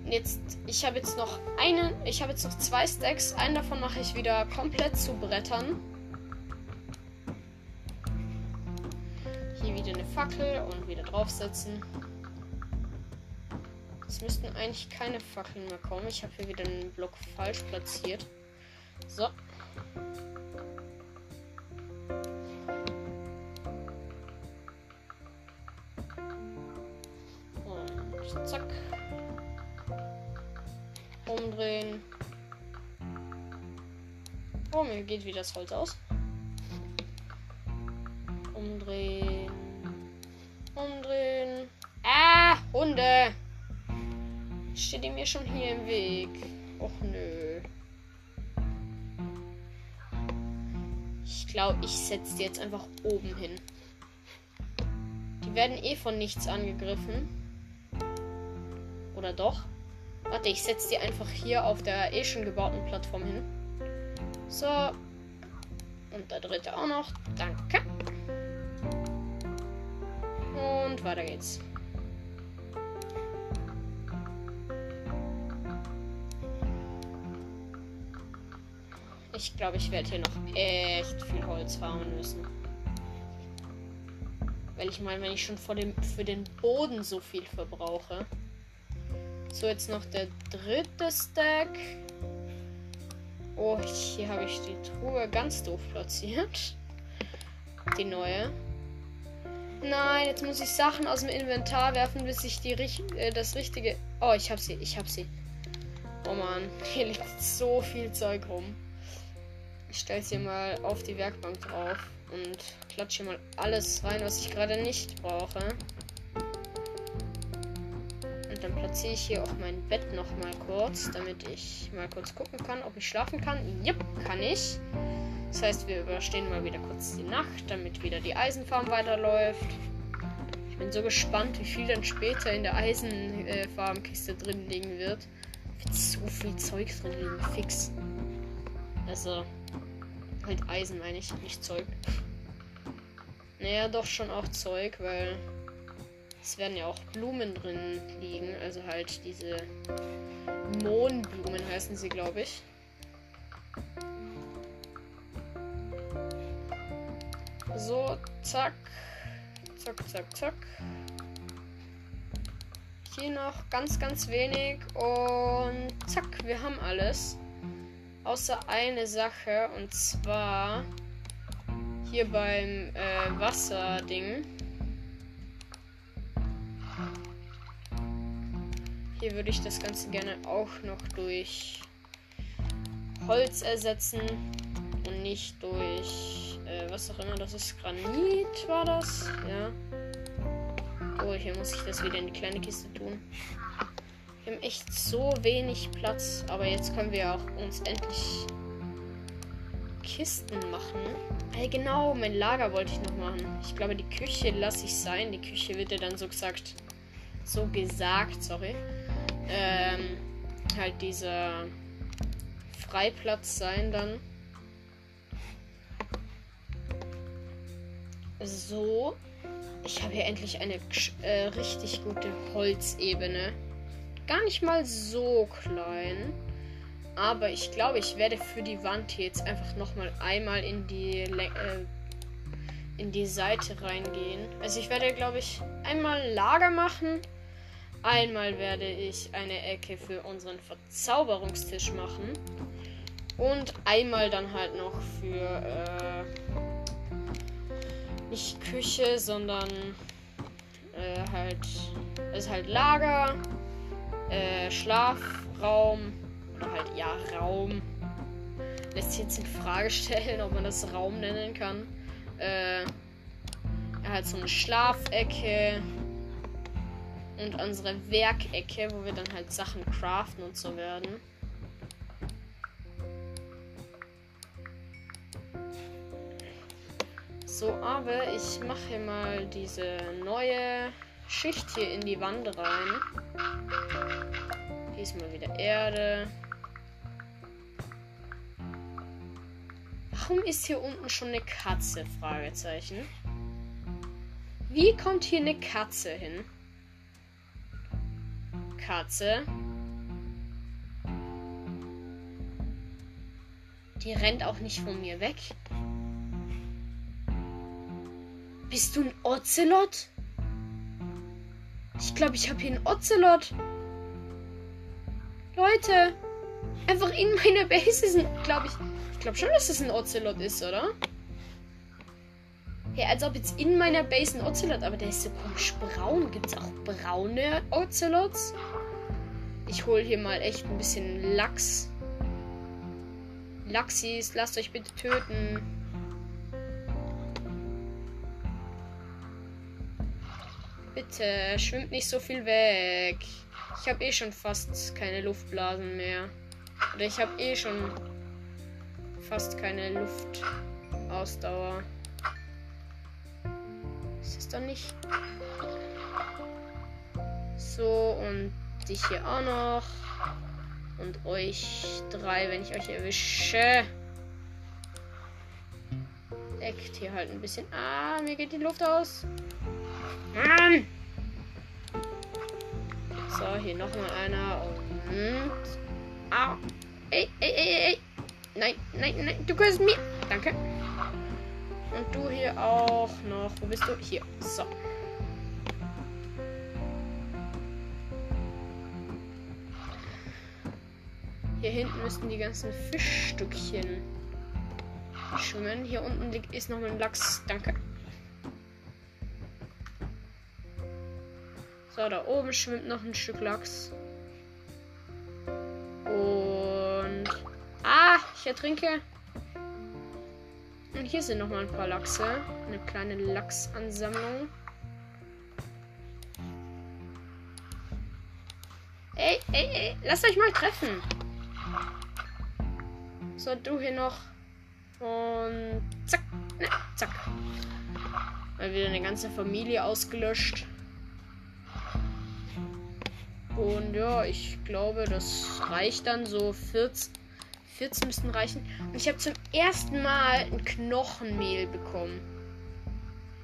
jetzt, ich habe jetzt noch einen, ich habe jetzt noch zwei Stacks. Einen davon mache ich wieder komplett zu Brettern. Hier wieder eine Fackel und wieder draufsetzen. Es müssten eigentlich keine Fackeln mehr kommen. Ich habe hier wieder einen Block falsch platziert. So. Und zack umdrehen. Oh, mir geht wieder das Holz aus. Umdrehen. Umdrehen. Ah, Hunde! Steht ihr mir schon hier im Weg? Och nö. Ich glaube, ich setze die jetzt einfach oben hin. Die werden eh von nichts angegriffen. Oder doch? Warte, ich setze die einfach hier auf der eh schon gebauten Plattform hin. So. Und der dritte auch noch. Danke. Und weiter geht's. Ich glaube, ich werde hier noch echt viel Holz farmen müssen. Weil ich meine, wenn ich schon vor dem, für den Boden so viel verbrauche. So, jetzt noch der dritte Stack. Oh, hier habe ich die Truhe ganz doof platziert. Die neue. Nein, jetzt muss ich Sachen aus dem Inventar werfen, bis ich die äh, das richtige. Oh, ich habe sie, ich habe sie. Oh man, hier liegt so viel Zeug rum. Ich stelle sie mal auf die Werkbank drauf und klatsche mal alles rein, was ich gerade nicht brauche dann platziere ich hier auch mein Bett noch mal kurz, damit ich mal kurz gucken kann, ob ich schlafen kann. Jep, kann ich. Das heißt, wir überstehen mal wieder kurz die Nacht, damit wieder die Eisenfarm weiterläuft. Ich bin so gespannt, wie viel dann später in der Eisenfarmkiste drin liegen wird. Wird so viel Zeug drin liegen, fix. Also, halt Eisen meine ich, nicht Zeug. Naja, doch schon auch Zeug, weil es werden ja auch Blumen drin liegen. Also halt diese Mohnblumen heißen sie, glaube ich. So, zack. Zack, zack, zack. Hier noch ganz, ganz wenig. Und zack, wir haben alles. Außer eine Sache. Und zwar hier beim äh, Wasserding. Hier würde ich das Ganze gerne auch noch durch Holz ersetzen und nicht durch äh, was auch immer. Das ist Granit, war das? Ja. Oh, hier muss ich das wieder in die kleine Kiste tun. Wir haben echt so wenig Platz, aber jetzt können wir auch uns endlich Kisten machen. Hey, genau, mein Lager wollte ich noch machen. Ich glaube, die Küche lasse ich sein. Die Küche wird ja dann so gesagt, so gesagt, sorry ähm, halt dieser Freiplatz sein dann. So. Ich habe hier endlich eine äh, richtig gute Holzebene. Gar nicht mal so klein. Aber ich glaube, ich werde für die Wand hier jetzt einfach nochmal einmal in die, äh, in die Seite reingehen. Also ich werde, glaube ich, einmal Lager machen. Einmal werde ich eine Ecke für unseren Verzauberungstisch machen. Und einmal dann halt noch für äh, nicht Küche, sondern äh, halt ist halt Lager, äh, Schlafraum oder halt ja Raum. Lässt sich jetzt in Frage stellen, ob man das Raum nennen kann. Äh, ja, halt so eine Schlafecke und unsere Werkecke, wo wir dann halt Sachen craften und so werden. So, aber ich mache mal diese neue Schicht hier in die Wand rein. Diesmal wieder Erde. Warum ist hier unten schon eine Katze? Fragezeichen. Wie kommt hier eine Katze hin? Katze. Die rennt auch nicht von mir weg. Bist du ein Ocelot? Ich glaube, ich habe hier einen Ocelot. Leute, einfach in meiner Base ist ein, glaube ich, ich glaube schon, dass es ein Ocelot ist, oder? Ja, als ob jetzt in meiner Base ein Ocelot, aber der ist so komisch braun. Gibt es auch braune Ocelots? Ich hole hier mal echt ein bisschen Lachs. Lachsis, lasst euch bitte töten. Bitte, schwimmt nicht so viel weg. Ich habe eh schon fast keine Luftblasen mehr. Oder ich habe eh schon fast keine Luftausdauer. Ist es doch nicht? So, und dich hier auch noch. Und euch drei, wenn ich euch erwische. Deckt hier halt ein bisschen. Ah, mir geht die Luft aus. Mann! So, hier noch mal einer. Und. Au! Ey, ey, ey, ey! Nein, nein, nein, du gehörst mir! Danke. Und du hier auch noch. Wo bist du? Hier. So. Hier hinten müssten die ganzen Fischstückchen schwimmen. Hier unten ist noch ein Lachs. Danke. So, da oben schwimmt noch ein Stück Lachs. Und. Ah, ich ertrinke. Und hier sind noch mal ein paar Lachse. Eine kleine Lachsansammlung. Ey, ey, ey, lasst euch mal treffen. So, du hier noch. Und zack. Ne, zack. Mal wieder eine ganze Familie ausgelöscht. Und ja, ich glaube, das reicht dann so 14. 14 müssten reichen. Und ich habe zum ersten Mal ein Knochenmehl bekommen.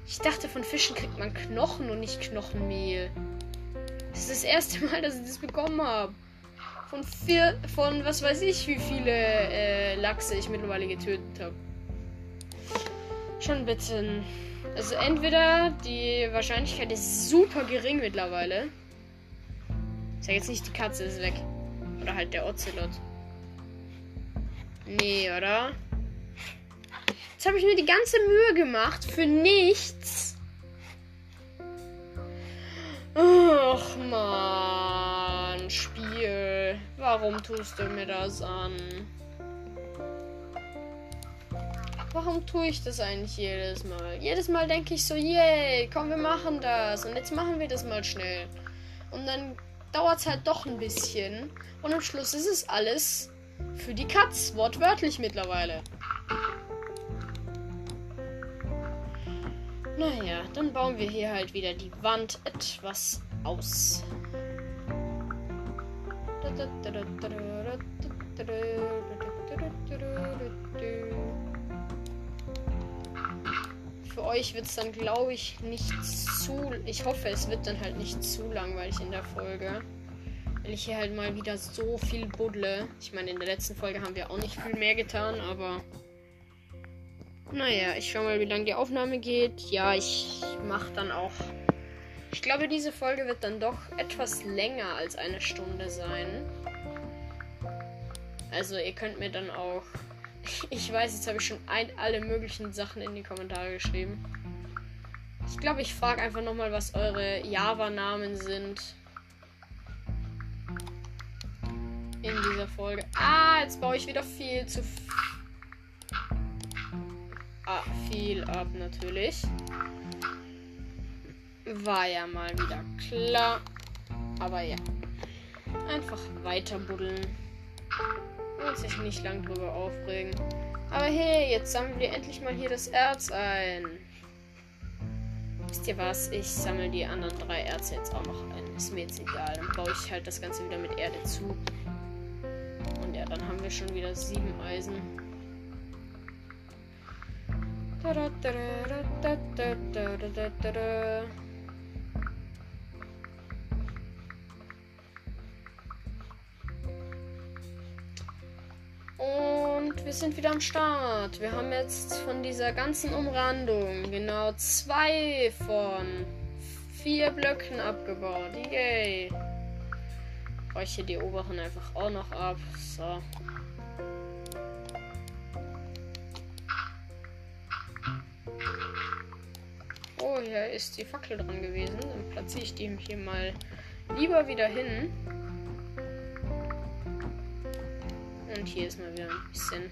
Ich dachte, von Fischen kriegt man Knochen und nicht Knochenmehl. Das ist das erste Mal, dass ich das bekommen habe. Von vier, von was weiß ich, wie viele äh, Lachse ich mittlerweile getötet habe. Schon ein bisschen. Also entweder die Wahrscheinlichkeit ist super gering mittlerweile. Ich sag jetzt nicht, die Katze ist weg. Oder halt der Ocelot. Nee, oder? Jetzt habe ich mir die ganze Mühe gemacht für nichts. Ach man, Spiel. Warum tust du mir das an? Warum tue ich das eigentlich jedes Mal? Jedes Mal denke ich so, yay, komm, wir machen das. Und jetzt machen wir das mal schnell. Und dann dauert es halt doch ein bisschen. Und am Schluss ist es alles für die Katz, wortwörtlich mittlerweile. Naja, dann bauen wir hier halt wieder die Wand etwas aus. Für euch wird es dann, glaube ich, nicht zu. Ich hoffe, es wird dann halt nicht zu langweilig in der Folge. Weil ich hier halt mal wieder so viel buddle. Ich meine, in der letzten Folge haben wir auch nicht viel mehr getan, aber. Naja, ich schau mal, wie lange die Aufnahme geht. Ja, ich mache dann auch. Ich glaube, diese Folge wird dann doch etwas länger als eine Stunde sein. Also, ihr könnt mir dann auch. Ich weiß, jetzt habe ich schon ein, alle möglichen Sachen in die Kommentare geschrieben. Ich glaube, ich frage einfach nochmal, was eure Java-Namen sind. in dieser Folge. Ah, jetzt baue ich wieder viel zu. Ah, viel ab natürlich. War ja mal wieder klar. Aber ja. Einfach weiter buddeln. Und sich nicht lang drüber aufregen. Aber hey, jetzt sammeln wir endlich mal hier das Erz ein. Wisst ihr was? Ich sammle die anderen drei Erze jetzt auch noch ein. Ist mir jetzt egal. Dann baue ich halt das Ganze wieder mit Erde zu dann haben wir schon wieder sieben Eisen. Und wir sind wieder am Start. Wir haben jetzt von dieser ganzen Umrandung genau zwei von vier Blöcken abgebaut. Yay speichere die oberen einfach auch noch ab. So. Oh, hier ist die Fackel dran gewesen. Dann platziere ich die hier mal lieber wieder hin. Und hier ist mal wieder ein bisschen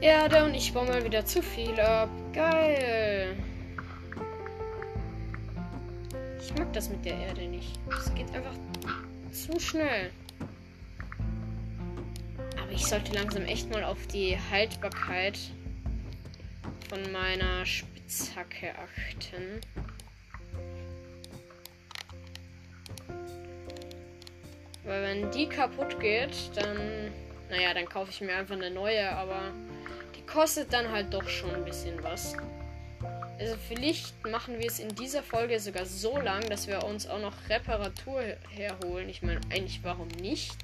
Erde und ich baue mal wieder zu viel ab. Geil. Ich mag das mit der Erde nicht. Es geht einfach zu schnell. Aber ich sollte langsam echt mal auf die Haltbarkeit von meiner Spitzhacke achten. Weil wenn die kaputt geht, dann, naja, dann kaufe ich mir einfach eine neue, aber die kostet dann halt doch schon ein bisschen was. Also vielleicht machen wir es in dieser Folge sogar so lang, dass wir uns auch noch Reparatur herholen. Ich meine, eigentlich warum nicht?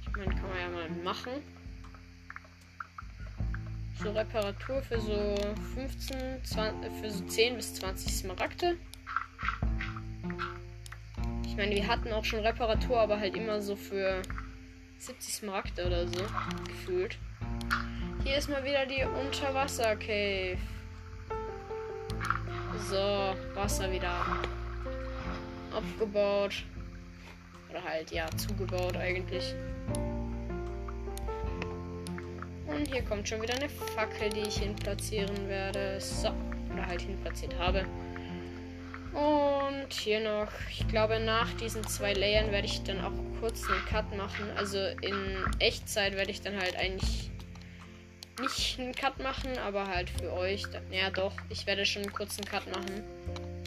Ich meine, kann man ja mal machen. So Reparatur für so 15, 20, für so 10 bis 20 Smaragde. Ich meine, wir hatten auch schon Reparatur, aber halt immer so für 70 Smaragde oder so gefühlt. Hier ist mal wieder die Unterwasser-Cave. So, Wasser wieder abgebaut. Oder halt, ja, zugebaut eigentlich. Und hier kommt schon wieder eine Fackel, die ich hin platzieren werde. So, oder halt hin platziert habe. Und hier noch, ich glaube, nach diesen zwei Layern werde ich dann auch kurz einen Cut machen. Also in Echtzeit werde ich dann halt eigentlich nicht einen Cut machen, aber halt für euch. Dann, ja, doch, ich werde schon einen kurzen Cut machen.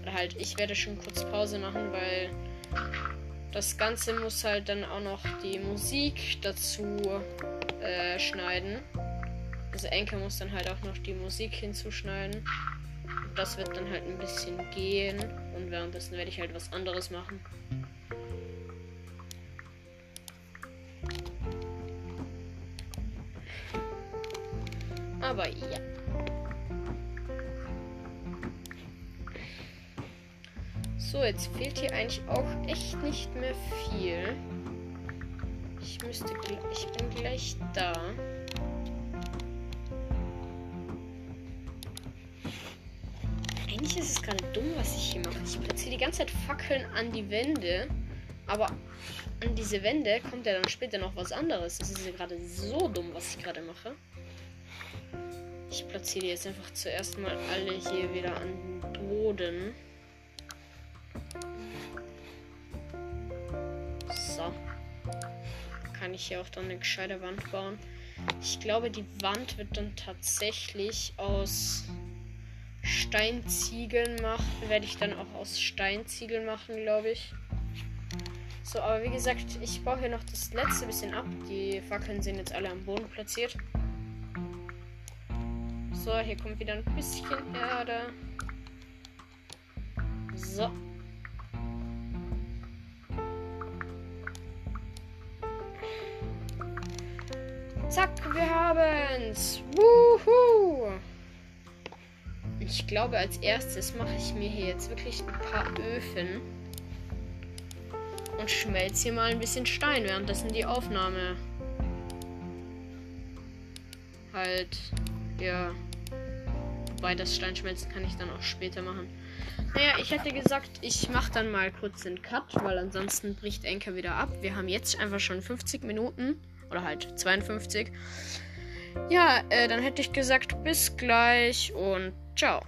Oder halt, ich werde schon kurz Pause machen, weil das Ganze muss halt dann auch noch die Musik dazu äh, schneiden. Also Enke muss dann halt auch noch die Musik hinzuschneiden. Das wird dann halt ein bisschen gehen. Und währenddessen werde ich halt was anderes machen. Aber ja. So, jetzt fehlt hier eigentlich auch echt nicht mehr viel. Ich müsste ich bin gleich da. Eigentlich ist es gerade dumm, was ich hier mache. Die ganze Zeit Fackeln an die Wände, aber an diese Wände kommt ja dann später noch was anderes. Das ist ja gerade so dumm, was ich gerade mache. Ich platziere jetzt einfach zuerst mal alle hier wieder an den Boden. So. Kann ich hier auch dann eine gescheite Wand bauen. Ich glaube, die Wand wird dann tatsächlich aus Steinziegeln machen. Werde ich dann auch aus Steinziegeln machen, glaube ich. So, aber wie gesagt, ich baue hier noch das letzte bisschen ab. Die Fackeln sind jetzt alle am Boden platziert. So, hier kommt wieder ein bisschen Erde. So. Zack, wir haben's. Wuhu! Ich glaube, als erstes mache ich mir hier jetzt wirklich ein paar Öfen und schmelze hier mal ein bisschen Stein, währenddessen die Aufnahme halt ja Wobei das Steinschmelzen kann ich dann auch später machen. Naja, ich hätte gesagt, ich mache dann mal kurz den Cut, weil ansonsten bricht Enker wieder ab. Wir haben jetzt einfach schon 50 Minuten. Oder halt 52. Ja, äh, dann hätte ich gesagt, bis gleich und ciao.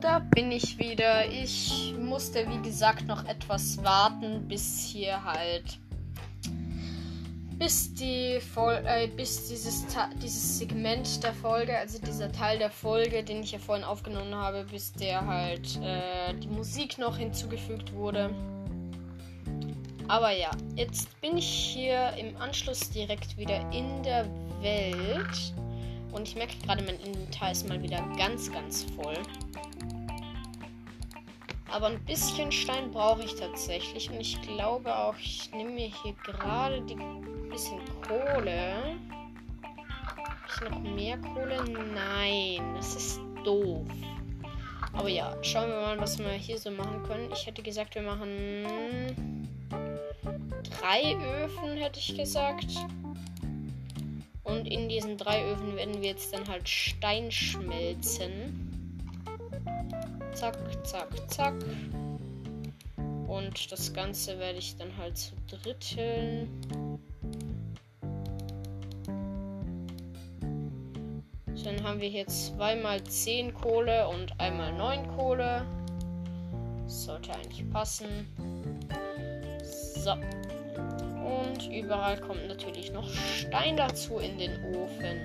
da bin ich wieder. Ich musste, wie gesagt, noch etwas warten, bis hier halt. Bis die Vol äh, bis dieses, dieses Segment der Folge, also dieser Teil der Folge, den ich ja vorhin aufgenommen habe, bis der halt äh, die Musik noch hinzugefügt wurde. Aber ja, jetzt bin ich hier im Anschluss direkt wieder in der Welt. Und ich merke gerade, mein Inventar ist mal wieder ganz, ganz voll. Aber ein bisschen Stein brauche ich tatsächlich. Und ich glaube auch, ich nehme mir hier gerade die bisschen Kohle. Habe ich noch mehr Kohle? Nein, das ist doof. Aber ja, schauen wir mal, was wir hier so machen können. Ich hätte gesagt, wir machen drei Öfen, hätte ich gesagt. Und in diesen drei Öfen werden wir jetzt dann halt Stein schmelzen. Zack, zack, zack. Und das Ganze werde ich dann halt zu dritteln. dann haben wir hier zweimal 10 Kohle und einmal 9 Kohle. sollte eigentlich passen. So. Und überall kommt natürlich noch Stein dazu in den Ofen.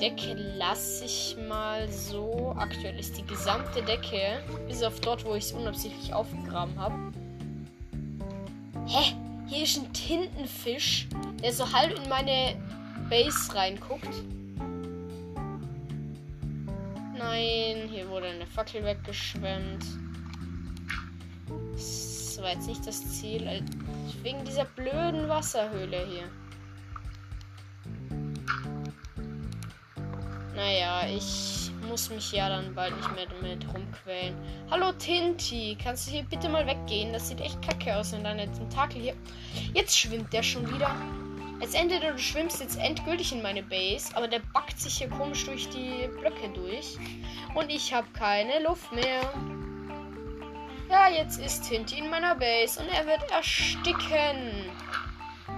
Decke lasse ich mal so. Aktuell ist die gesamte Decke, bis auf dort, wo ich es unabsichtlich aufgegraben habe. Hä? Hier ist ein Tintenfisch, der so halb in meine Base reinguckt. Nein, hier wurde eine Fackel weggeschwemmt. Das war jetzt nicht das Ziel. Äh, wegen dieser blöden Wasserhöhle hier. Naja, ich muss mich ja dann bald nicht mehr damit rumquälen. Hallo Tinti, kannst du hier bitte mal weggehen? Das sieht echt kacke aus in deiner Tentakel hier. Jetzt schwimmt der schon wieder. Als entweder du schwimmst jetzt endgültig in meine Base, aber der backt sich hier komisch durch die Blöcke durch. Und ich habe keine Luft mehr. Ja, jetzt ist Tinti in meiner Base und er wird ersticken,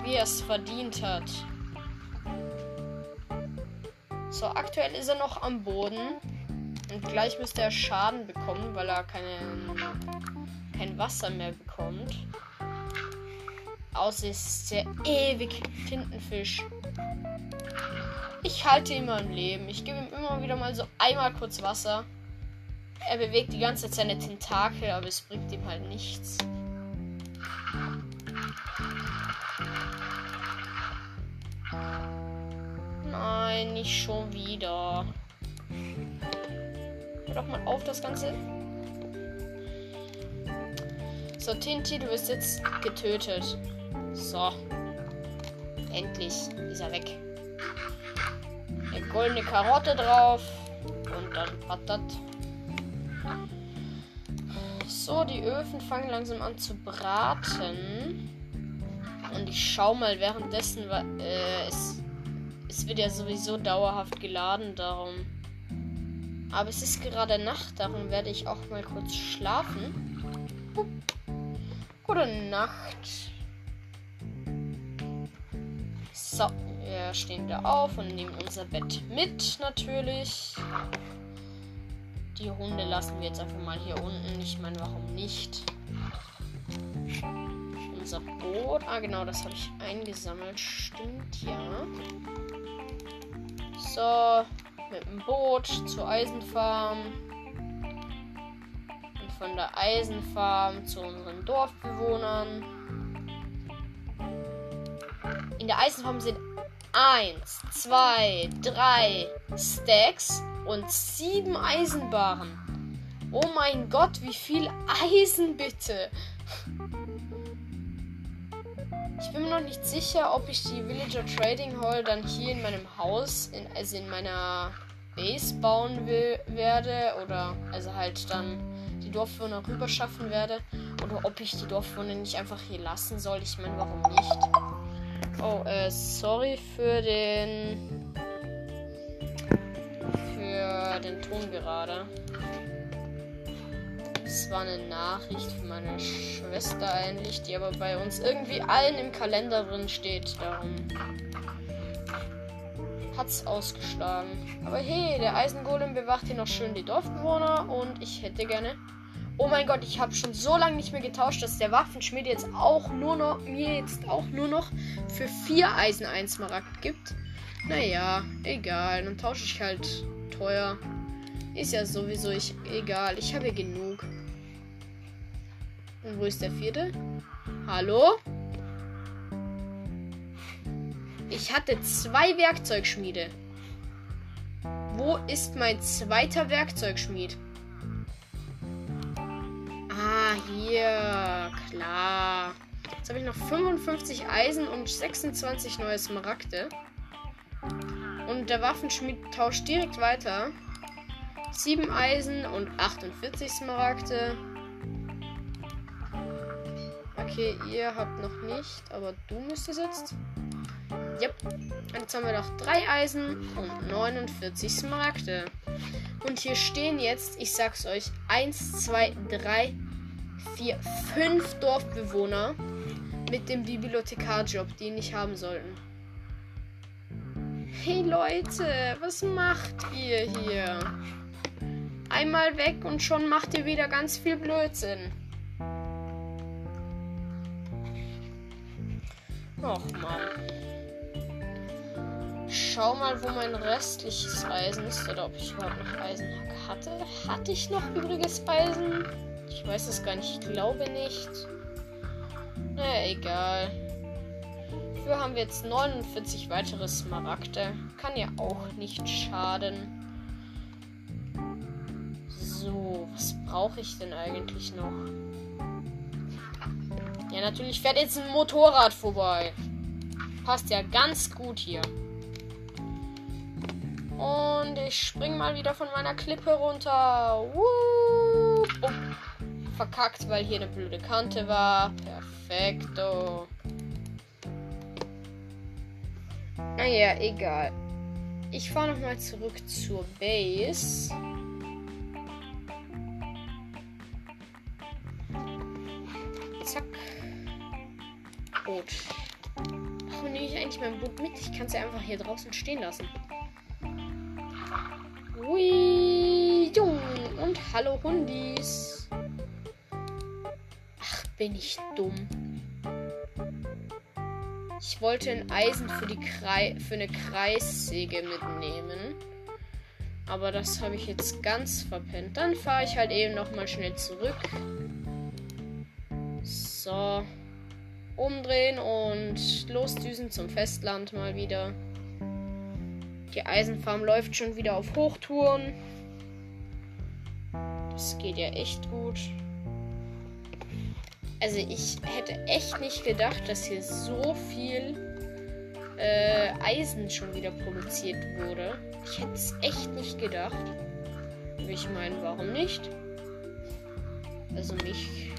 wie er es verdient hat. So, aktuell ist er noch am Boden. Und gleich müsste er Schaden bekommen, weil er keine, kein Wasser mehr bekommt. Außer es ist der ewig Tintenfisch. Ich halte ihn mal im Leben. Ich gebe ihm immer wieder mal so einmal kurz Wasser. Er bewegt die ganze Zeit seine Tentakel, aber es bringt ihm halt nichts. Nein, nicht schon wieder. Hör doch mal auf, das Ganze. So, Tinti, du wirst jetzt getötet. So. Endlich ist er weg. Eine goldene Karotte drauf. Und dann patat. So, die Öfen fangen langsam an zu braten. Und ich schau mal währenddessen, äh, es, es wird ja sowieso dauerhaft geladen, darum. Aber es ist gerade Nacht, darum werde ich auch mal kurz schlafen. Gute Nacht. So, wir stehen da auf und nehmen unser Bett mit, natürlich. Die Hunde lassen wir jetzt einfach mal hier unten. Ich meine, warum nicht? Unser Boot. Ah, genau, das habe ich eingesammelt. Stimmt, ja. So, mit dem Boot zur Eisenfarm. Und von der Eisenfarm zu unseren Dorfbewohnern. In der Eisenfarm sind 1, 2, 3 Stacks und sieben Eisenbaren. Oh mein Gott, wie viel Eisen bitte. Ich bin mir noch nicht sicher, ob ich die Villager Trading Hall dann hier in meinem Haus, in, also in meiner Base bauen will, werde oder also halt dann die Dorfbewohner rüber schaffen werde oder ob ich die Dorfbewohner nicht einfach hier lassen soll. Ich meine, warum nicht? Oh, äh, sorry für den den Ton gerade. Es war eine Nachricht für meine Schwester eigentlich, die aber bei uns irgendwie allen im Kalender drin steht. Darum hat's ausgeschlagen. Aber hey, der Eisengolem bewacht hier noch schön die Dorfbewohner und ich hätte gerne. Oh mein Gott, ich habe schon so lange nicht mehr getauscht, dass der Waffenschmied jetzt auch nur noch mir jetzt auch nur noch für vier Eisen 1 Smaragd gibt. Naja, egal. Dann tausche ich halt teuer. Ist ja sowieso ich egal. Ich habe genug. Und wo ist der vierte? Hallo? Ich hatte zwei Werkzeugschmiede. Wo ist mein zweiter Werkzeugschmied? Ah, hier. Klar. Jetzt habe ich noch 55 Eisen und 26 neue Smaragde. Und der Waffenschmied tauscht direkt weiter. 7 Eisen und 48 Smaragde. Okay, ihr habt noch nicht, aber du müsstest jetzt. Yep. Jetzt haben wir noch 3 Eisen und 49 Smaragde. Und hier stehen jetzt, ich sag's euch, 1, 2, 3, 4, 5 Dorfbewohner mit dem Bibliothekarjob, die nicht haben sollten. Hey Leute, was macht ihr hier? Einmal weg und schon macht ihr wieder ganz viel Blödsinn. Och Mann. Schau mal, wo mein restliches Eisen ist oder ob ich überhaupt noch Eisen hatte. Hatte ich noch übriges Eisen? Ich weiß es gar nicht. Ich glaube nicht. Na, egal. Dafür haben wir jetzt 49 weitere Smaragde. Kann ja auch nicht schaden. So, was brauche ich denn eigentlich noch? Ja, natürlich fährt jetzt ein Motorrad vorbei. Passt ja ganz gut hier. Und ich spring mal wieder von meiner Klippe runter. Woo! Oh, verkackt, weil hier eine blöde Kante war. Perfekto. Naja, egal. Ich fahre nochmal zurück zur Boot. Warum nehme ich eigentlich mein Boot mit? Ich kann es ja einfach hier draußen stehen lassen. Hui, jung. Und hallo Hundis. Ach, bin ich dumm. Ich wollte ein Eisen für, die Krei für eine Kreissäge mitnehmen. Aber das habe ich jetzt ganz verpennt. Dann fahre ich halt eben noch mal schnell zurück. So. Umdrehen und losdüsen zum Festland mal wieder. Die Eisenfarm läuft schon wieder auf Hochtouren. Das geht ja echt gut. Also ich hätte echt nicht gedacht, dass hier so viel äh, Eisen schon wieder produziert wurde. Ich hätte es echt nicht gedacht. Ich meine, warum nicht? Also mich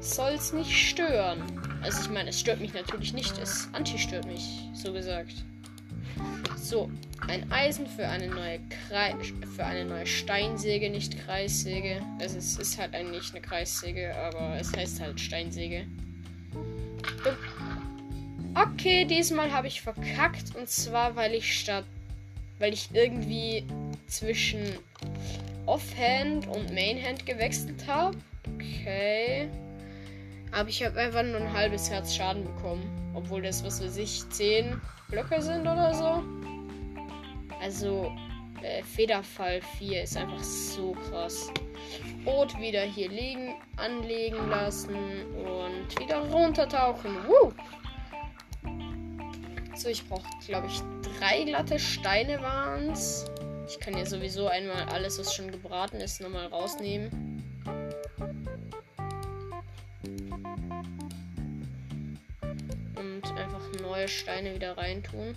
soll es nicht stören. Also ich meine, es stört mich natürlich nicht. Es anti-stört mich, so gesagt. So, ein Eisen für eine neue Kreis für eine neue Steinsäge, nicht Kreissäge. Also es ist halt eigentlich eine Kreissäge, aber es heißt halt Steinsäge. Okay, diesmal habe ich verkackt und zwar weil ich statt weil ich irgendwie zwischen Offhand und Mainhand gewechselt habe. Okay. Aber ich habe einfach nur ein halbes Herz Schaden bekommen. Obwohl das, was weiß ich, 10 Blöcke sind oder so. Also, äh, Federfall 4 ist einfach so krass. Boot wieder hier liegen, anlegen lassen und wieder runtertauchen. Woo! So, ich brauche, glaube ich, drei glatte Steine waren es. Ich kann ja sowieso einmal alles, was schon gebraten ist, nochmal rausnehmen. Neue Steine wieder reintun.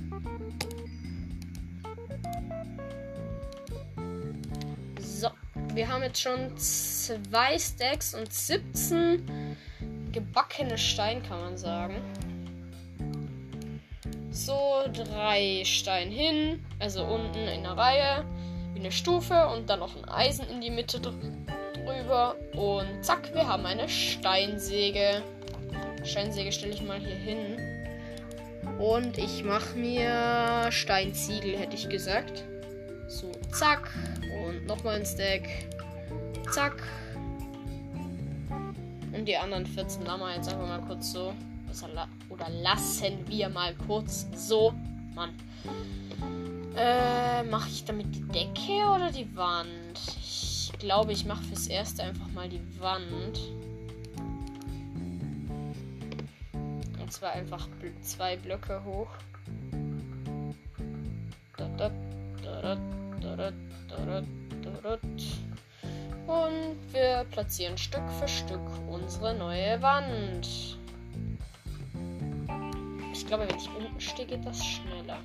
So, wir haben jetzt schon zwei Stacks und 17 gebackene Steine, kann man sagen. So, drei Steine hin, also unten in der Reihe, wie eine Stufe und dann noch ein Eisen in die Mitte drüber. Und zack, wir haben eine Steinsäge. Steinsäge stelle ich mal hier hin. Und ich mache mir Steinziegel, hätte ich gesagt. So, zack. Und nochmal ein Stack. Zack. Und die anderen 14 lassen wir jetzt einfach mal kurz so. Oder lassen wir mal kurz so. Mann. Äh, mache ich damit die Decke oder die Wand? Ich glaube, ich mache fürs Erste einfach mal die Wand. Und zwar einfach zwei Blöcke hoch. Und wir platzieren Stück für Stück unsere neue Wand. Ich glaube, wenn ich unten stehe, geht das schneller.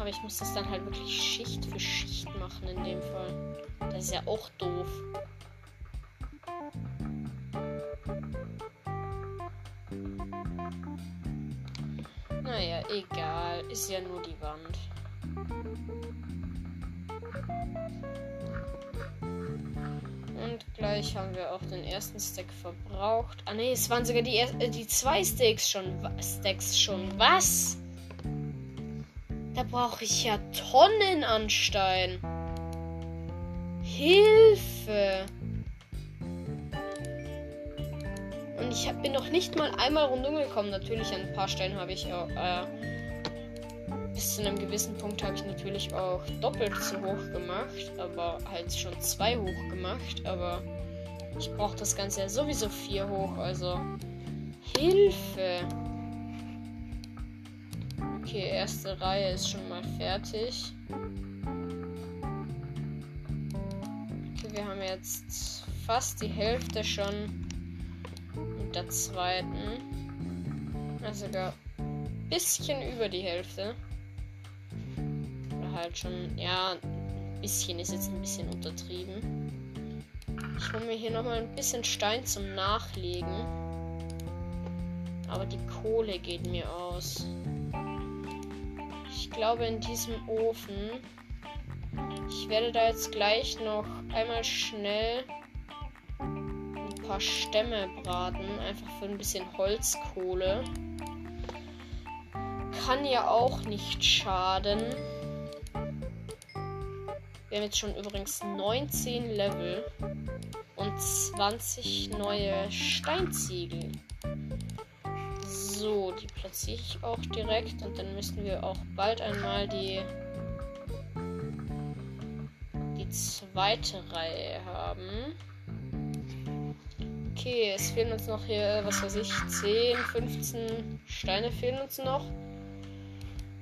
Aber ich muss das dann halt wirklich Schicht für Schicht machen in dem Fall. Das ist ja auch doof. Naja, egal. Ist ja nur die Wand. Und gleich haben wir auch den ersten Stack verbraucht. Ah ne, es waren sogar die, äh, die zwei Stacks schon. Stacks schon. Was? Brauche ich ja Tonnen an Stein. Hilfe. Und ich hab, bin noch nicht mal einmal rundum gekommen. Natürlich, ein paar Steine habe ich auch. Äh, bis zu einem gewissen Punkt habe ich natürlich auch doppelt so hoch gemacht. Aber halt schon zwei hoch gemacht. Aber ich brauche das Ganze ja sowieso vier hoch. Also. Hilfe. Okay, erste Reihe ist schon mal fertig. Okay, wir haben jetzt fast die Hälfte schon mit der zweiten. Also sogar ein bisschen über die Hälfte. Oder halt schon, ja, ein bisschen ist jetzt ein bisschen untertrieben. Ich hole mir hier nochmal ein bisschen Stein zum Nachlegen. Aber die Kohle geht mir aus. Ich glaube in diesem Ofen. Ich werde da jetzt gleich noch einmal schnell ein paar Stämme braten. Einfach für ein bisschen Holzkohle. Kann ja auch nicht schaden. Wir haben jetzt schon übrigens 19 Level und 20 neue Steinziegel. So, die platziere ich auch direkt und dann müssen wir auch bald einmal die die zweite Reihe haben. Okay, es fehlen uns noch hier, was weiß ich, 10, 15 Steine fehlen uns noch.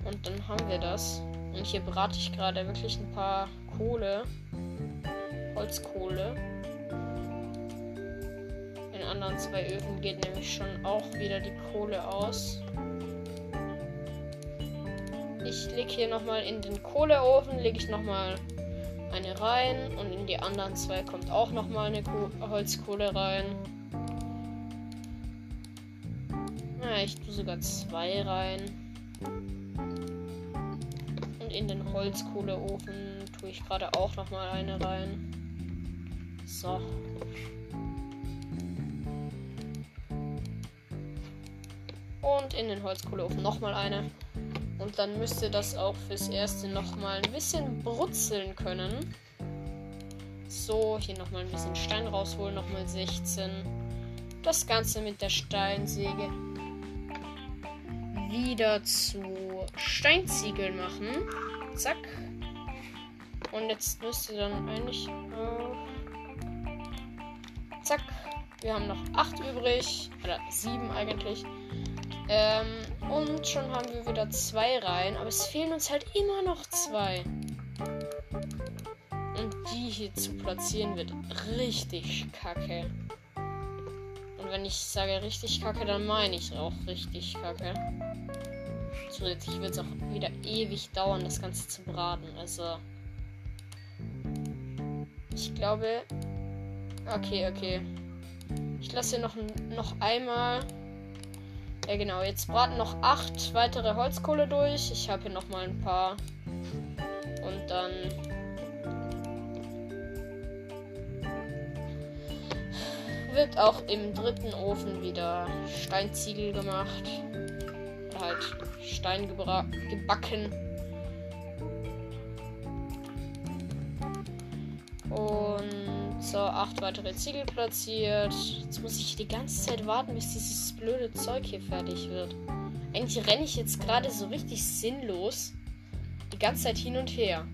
Und dann haben wir das. Und hier brate ich gerade wirklich ein paar Kohle. Holzkohle. Anderen zwei Öfen geht nämlich schon auch wieder die Kohle aus. Ich lege hier nochmal in den Kohleofen, lege ich nochmal eine rein und in die anderen zwei kommt auch nochmal eine Ko Holzkohle rein. Na, ich tue sogar zwei rein. Und in den Holzkohleofen tue ich gerade auch noch mal eine rein. So. Und in den Holzkohleofen noch mal eine. Und dann müsste das auch fürs erste noch mal ein bisschen brutzeln können. So, hier noch mal ein bisschen Stein rausholen, noch mal 16. Das Ganze mit der Steinsäge wieder zu Steinziegeln machen. Zack. Und jetzt müsste dann eigentlich. Äh, zack. Wir haben noch 8 übrig. Oder 7 eigentlich. Ähm, und schon haben wir wieder 2 rein. Aber es fehlen uns halt immer noch 2. Und die hier zu platzieren wird richtig kacke. Und wenn ich sage richtig kacke, dann meine ich auch richtig kacke. Zusätzlich wird es auch wieder ewig dauern, das Ganze zu braten. Also. Ich glaube. Okay, okay. Ich lasse hier noch, noch einmal. Ja, genau. Jetzt braten noch acht weitere Holzkohle durch. Ich habe hier noch mal ein paar. Und dann wird auch im dritten Ofen wieder Steinziegel gemacht. Oder halt Stein gebacken. Und so, acht weitere Ziegel platziert. Jetzt muss ich die ganze Zeit warten, bis dieses blöde Zeug hier fertig wird. Eigentlich renne ich jetzt gerade so richtig sinnlos die ganze Zeit hin und her.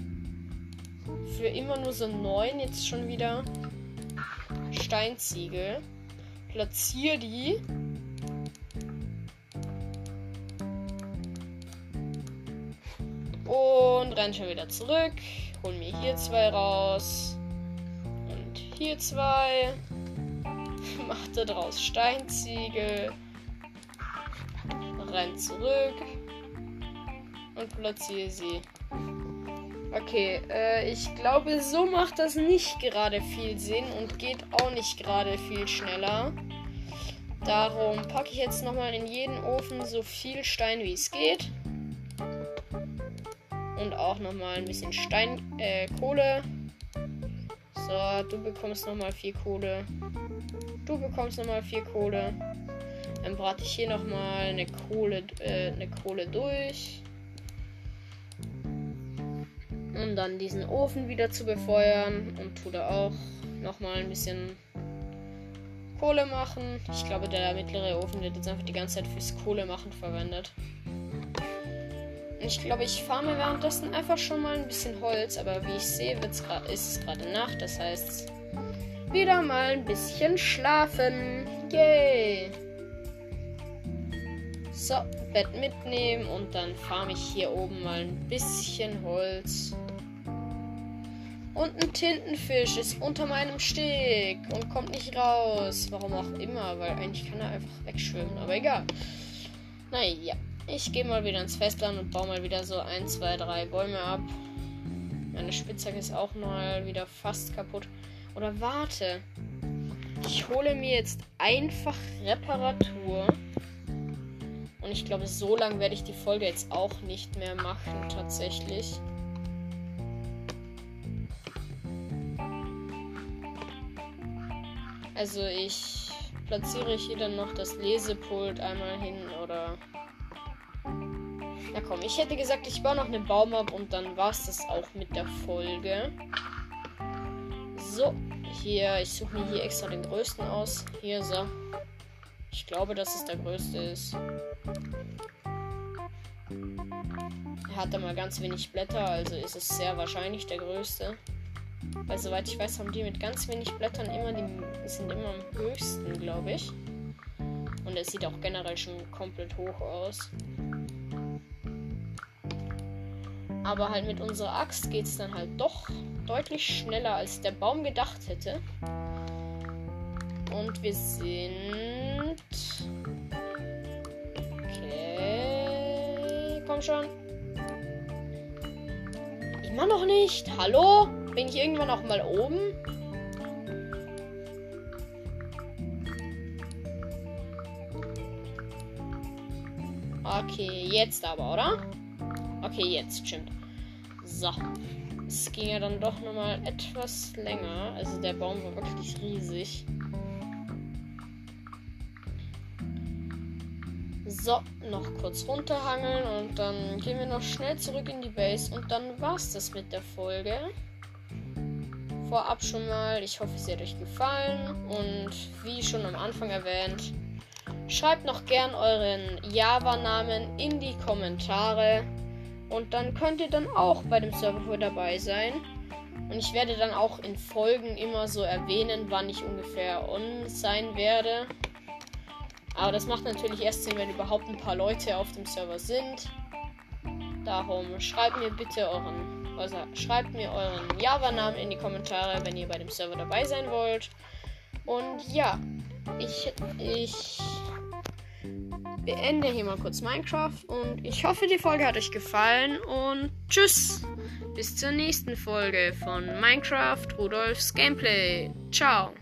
Für immer nur so neun jetzt schon wieder. Steinziegel. Platziere die. Und renn schon wieder zurück. Hol mir hier zwei raus. Hier zwei. Machte draus Steinziegel. Renn zurück. Und platziere sie. Okay, äh, ich glaube, so macht das nicht gerade viel Sinn und geht auch nicht gerade viel schneller. Darum packe ich jetzt nochmal in jeden Ofen so viel Stein wie es geht. Und auch nochmal ein bisschen Stein, äh, Kohle. So, du bekommst nochmal vier Kohle. Du bekommst nochmal vier Kohle. Dann brate ich hier nochmal eine Kohle, äh, eine Kohle durch um dann diesen Ofen wieder zu befeuern und tue da auch nochmal ein bisschen Kohle machen. Ich glaube, der mittlere Ofen wird jetzt einfach die ganze Zeit fürs Kohle machen verwendet. Ich glaube, ich farme währenddessen einfach schon mal ein bisschen Holz, aber wie ich sehe, wird's ist es gerade Nacht. Das heißt, wieder mal ein bisschen schlafen. Yay! So, Bett mitnehmen und dann farme ich hier oben mal ein bisschen Holz. Und ein Tintenfisch ist unter meinem Steg und kommt nicht raus. Warum auch immer, weil eigentlich kann er einfach wegschwimmen, aber egal. Naja, ich gehe mal wieder ins Festland und baue mal wieder so ein, zwei, drei Bäume ab. Meine Spitzhacke ist auch mal wieder fast kaputt. Oder warte. Ich hole mir jetzt einfach Reparatur Und ich glaube, so lange werde ich die Folge jetzt auch nicht mehr machen, tatsächlich. Also ich platziere hier dann noch das Lesepult einmal hin oder... Na komm, ich hätte gesagt, ich baue noch einen Baum ab und dann war es das auch mit der Folge. So, hier, ich suche mir hier extra den größten aus. Hier, so. Ich glaube, dass es der größte ist. Er hat da mal ganz wenig Blätter, also ist es sehr wahrscheinlich der größte. Weil soweit ich weiß, haben die mit ganz wenig Blättern immer die sind immer am höchsten, glaube ich. Und es sieht auch generell schon komplett hoch aus. Aber halt mit unserer Axt geht es dann halt doch deutlich schneller, als der Baum gedacht hätte. Und wir sind. Okay. Komm schon. Immer noch nicht. Hallo? Bin ich irgendwann auch mal oben? Okay, jetzt aber, oder? Okay, jetzt stimmt. So. Es ging ja dann doch nochmal etwas länger. Also der Baum war wirklich riesig. So, noch kurz runterhangeln und dann gehen wir noch schnell zurück in die Base und dann war's das mit der Folge. Vorab schon mal, ich hoffe, es hat euch gefallen und wie schon am Anfang erwähnt, schreibt noch gern euren Java-Namen in die Kommentare. Und dann könnt ihr dann auch bei dem Server dabei sein. Und ich werde dann auch in Folgen immer so erwähnen, wann ich ungefähr on sein werde. Aber das macht natürlich erst Sinn, wenn überhaupt ein paar Leute auf dem Server sind. Darum schreibt mir bitte euren, also schreibt mir euren Java-Namen in die Kommentare, wenn ihr bei dem Server dabei sein wollt. Und ja, ich, ich beende hier mal kurz Minecraft und ich hoffe, die Folge hat euch gefallen und tschüss. Bis zur nächsten Folge von Minecraft Rudolfs Gameplay. Ciao.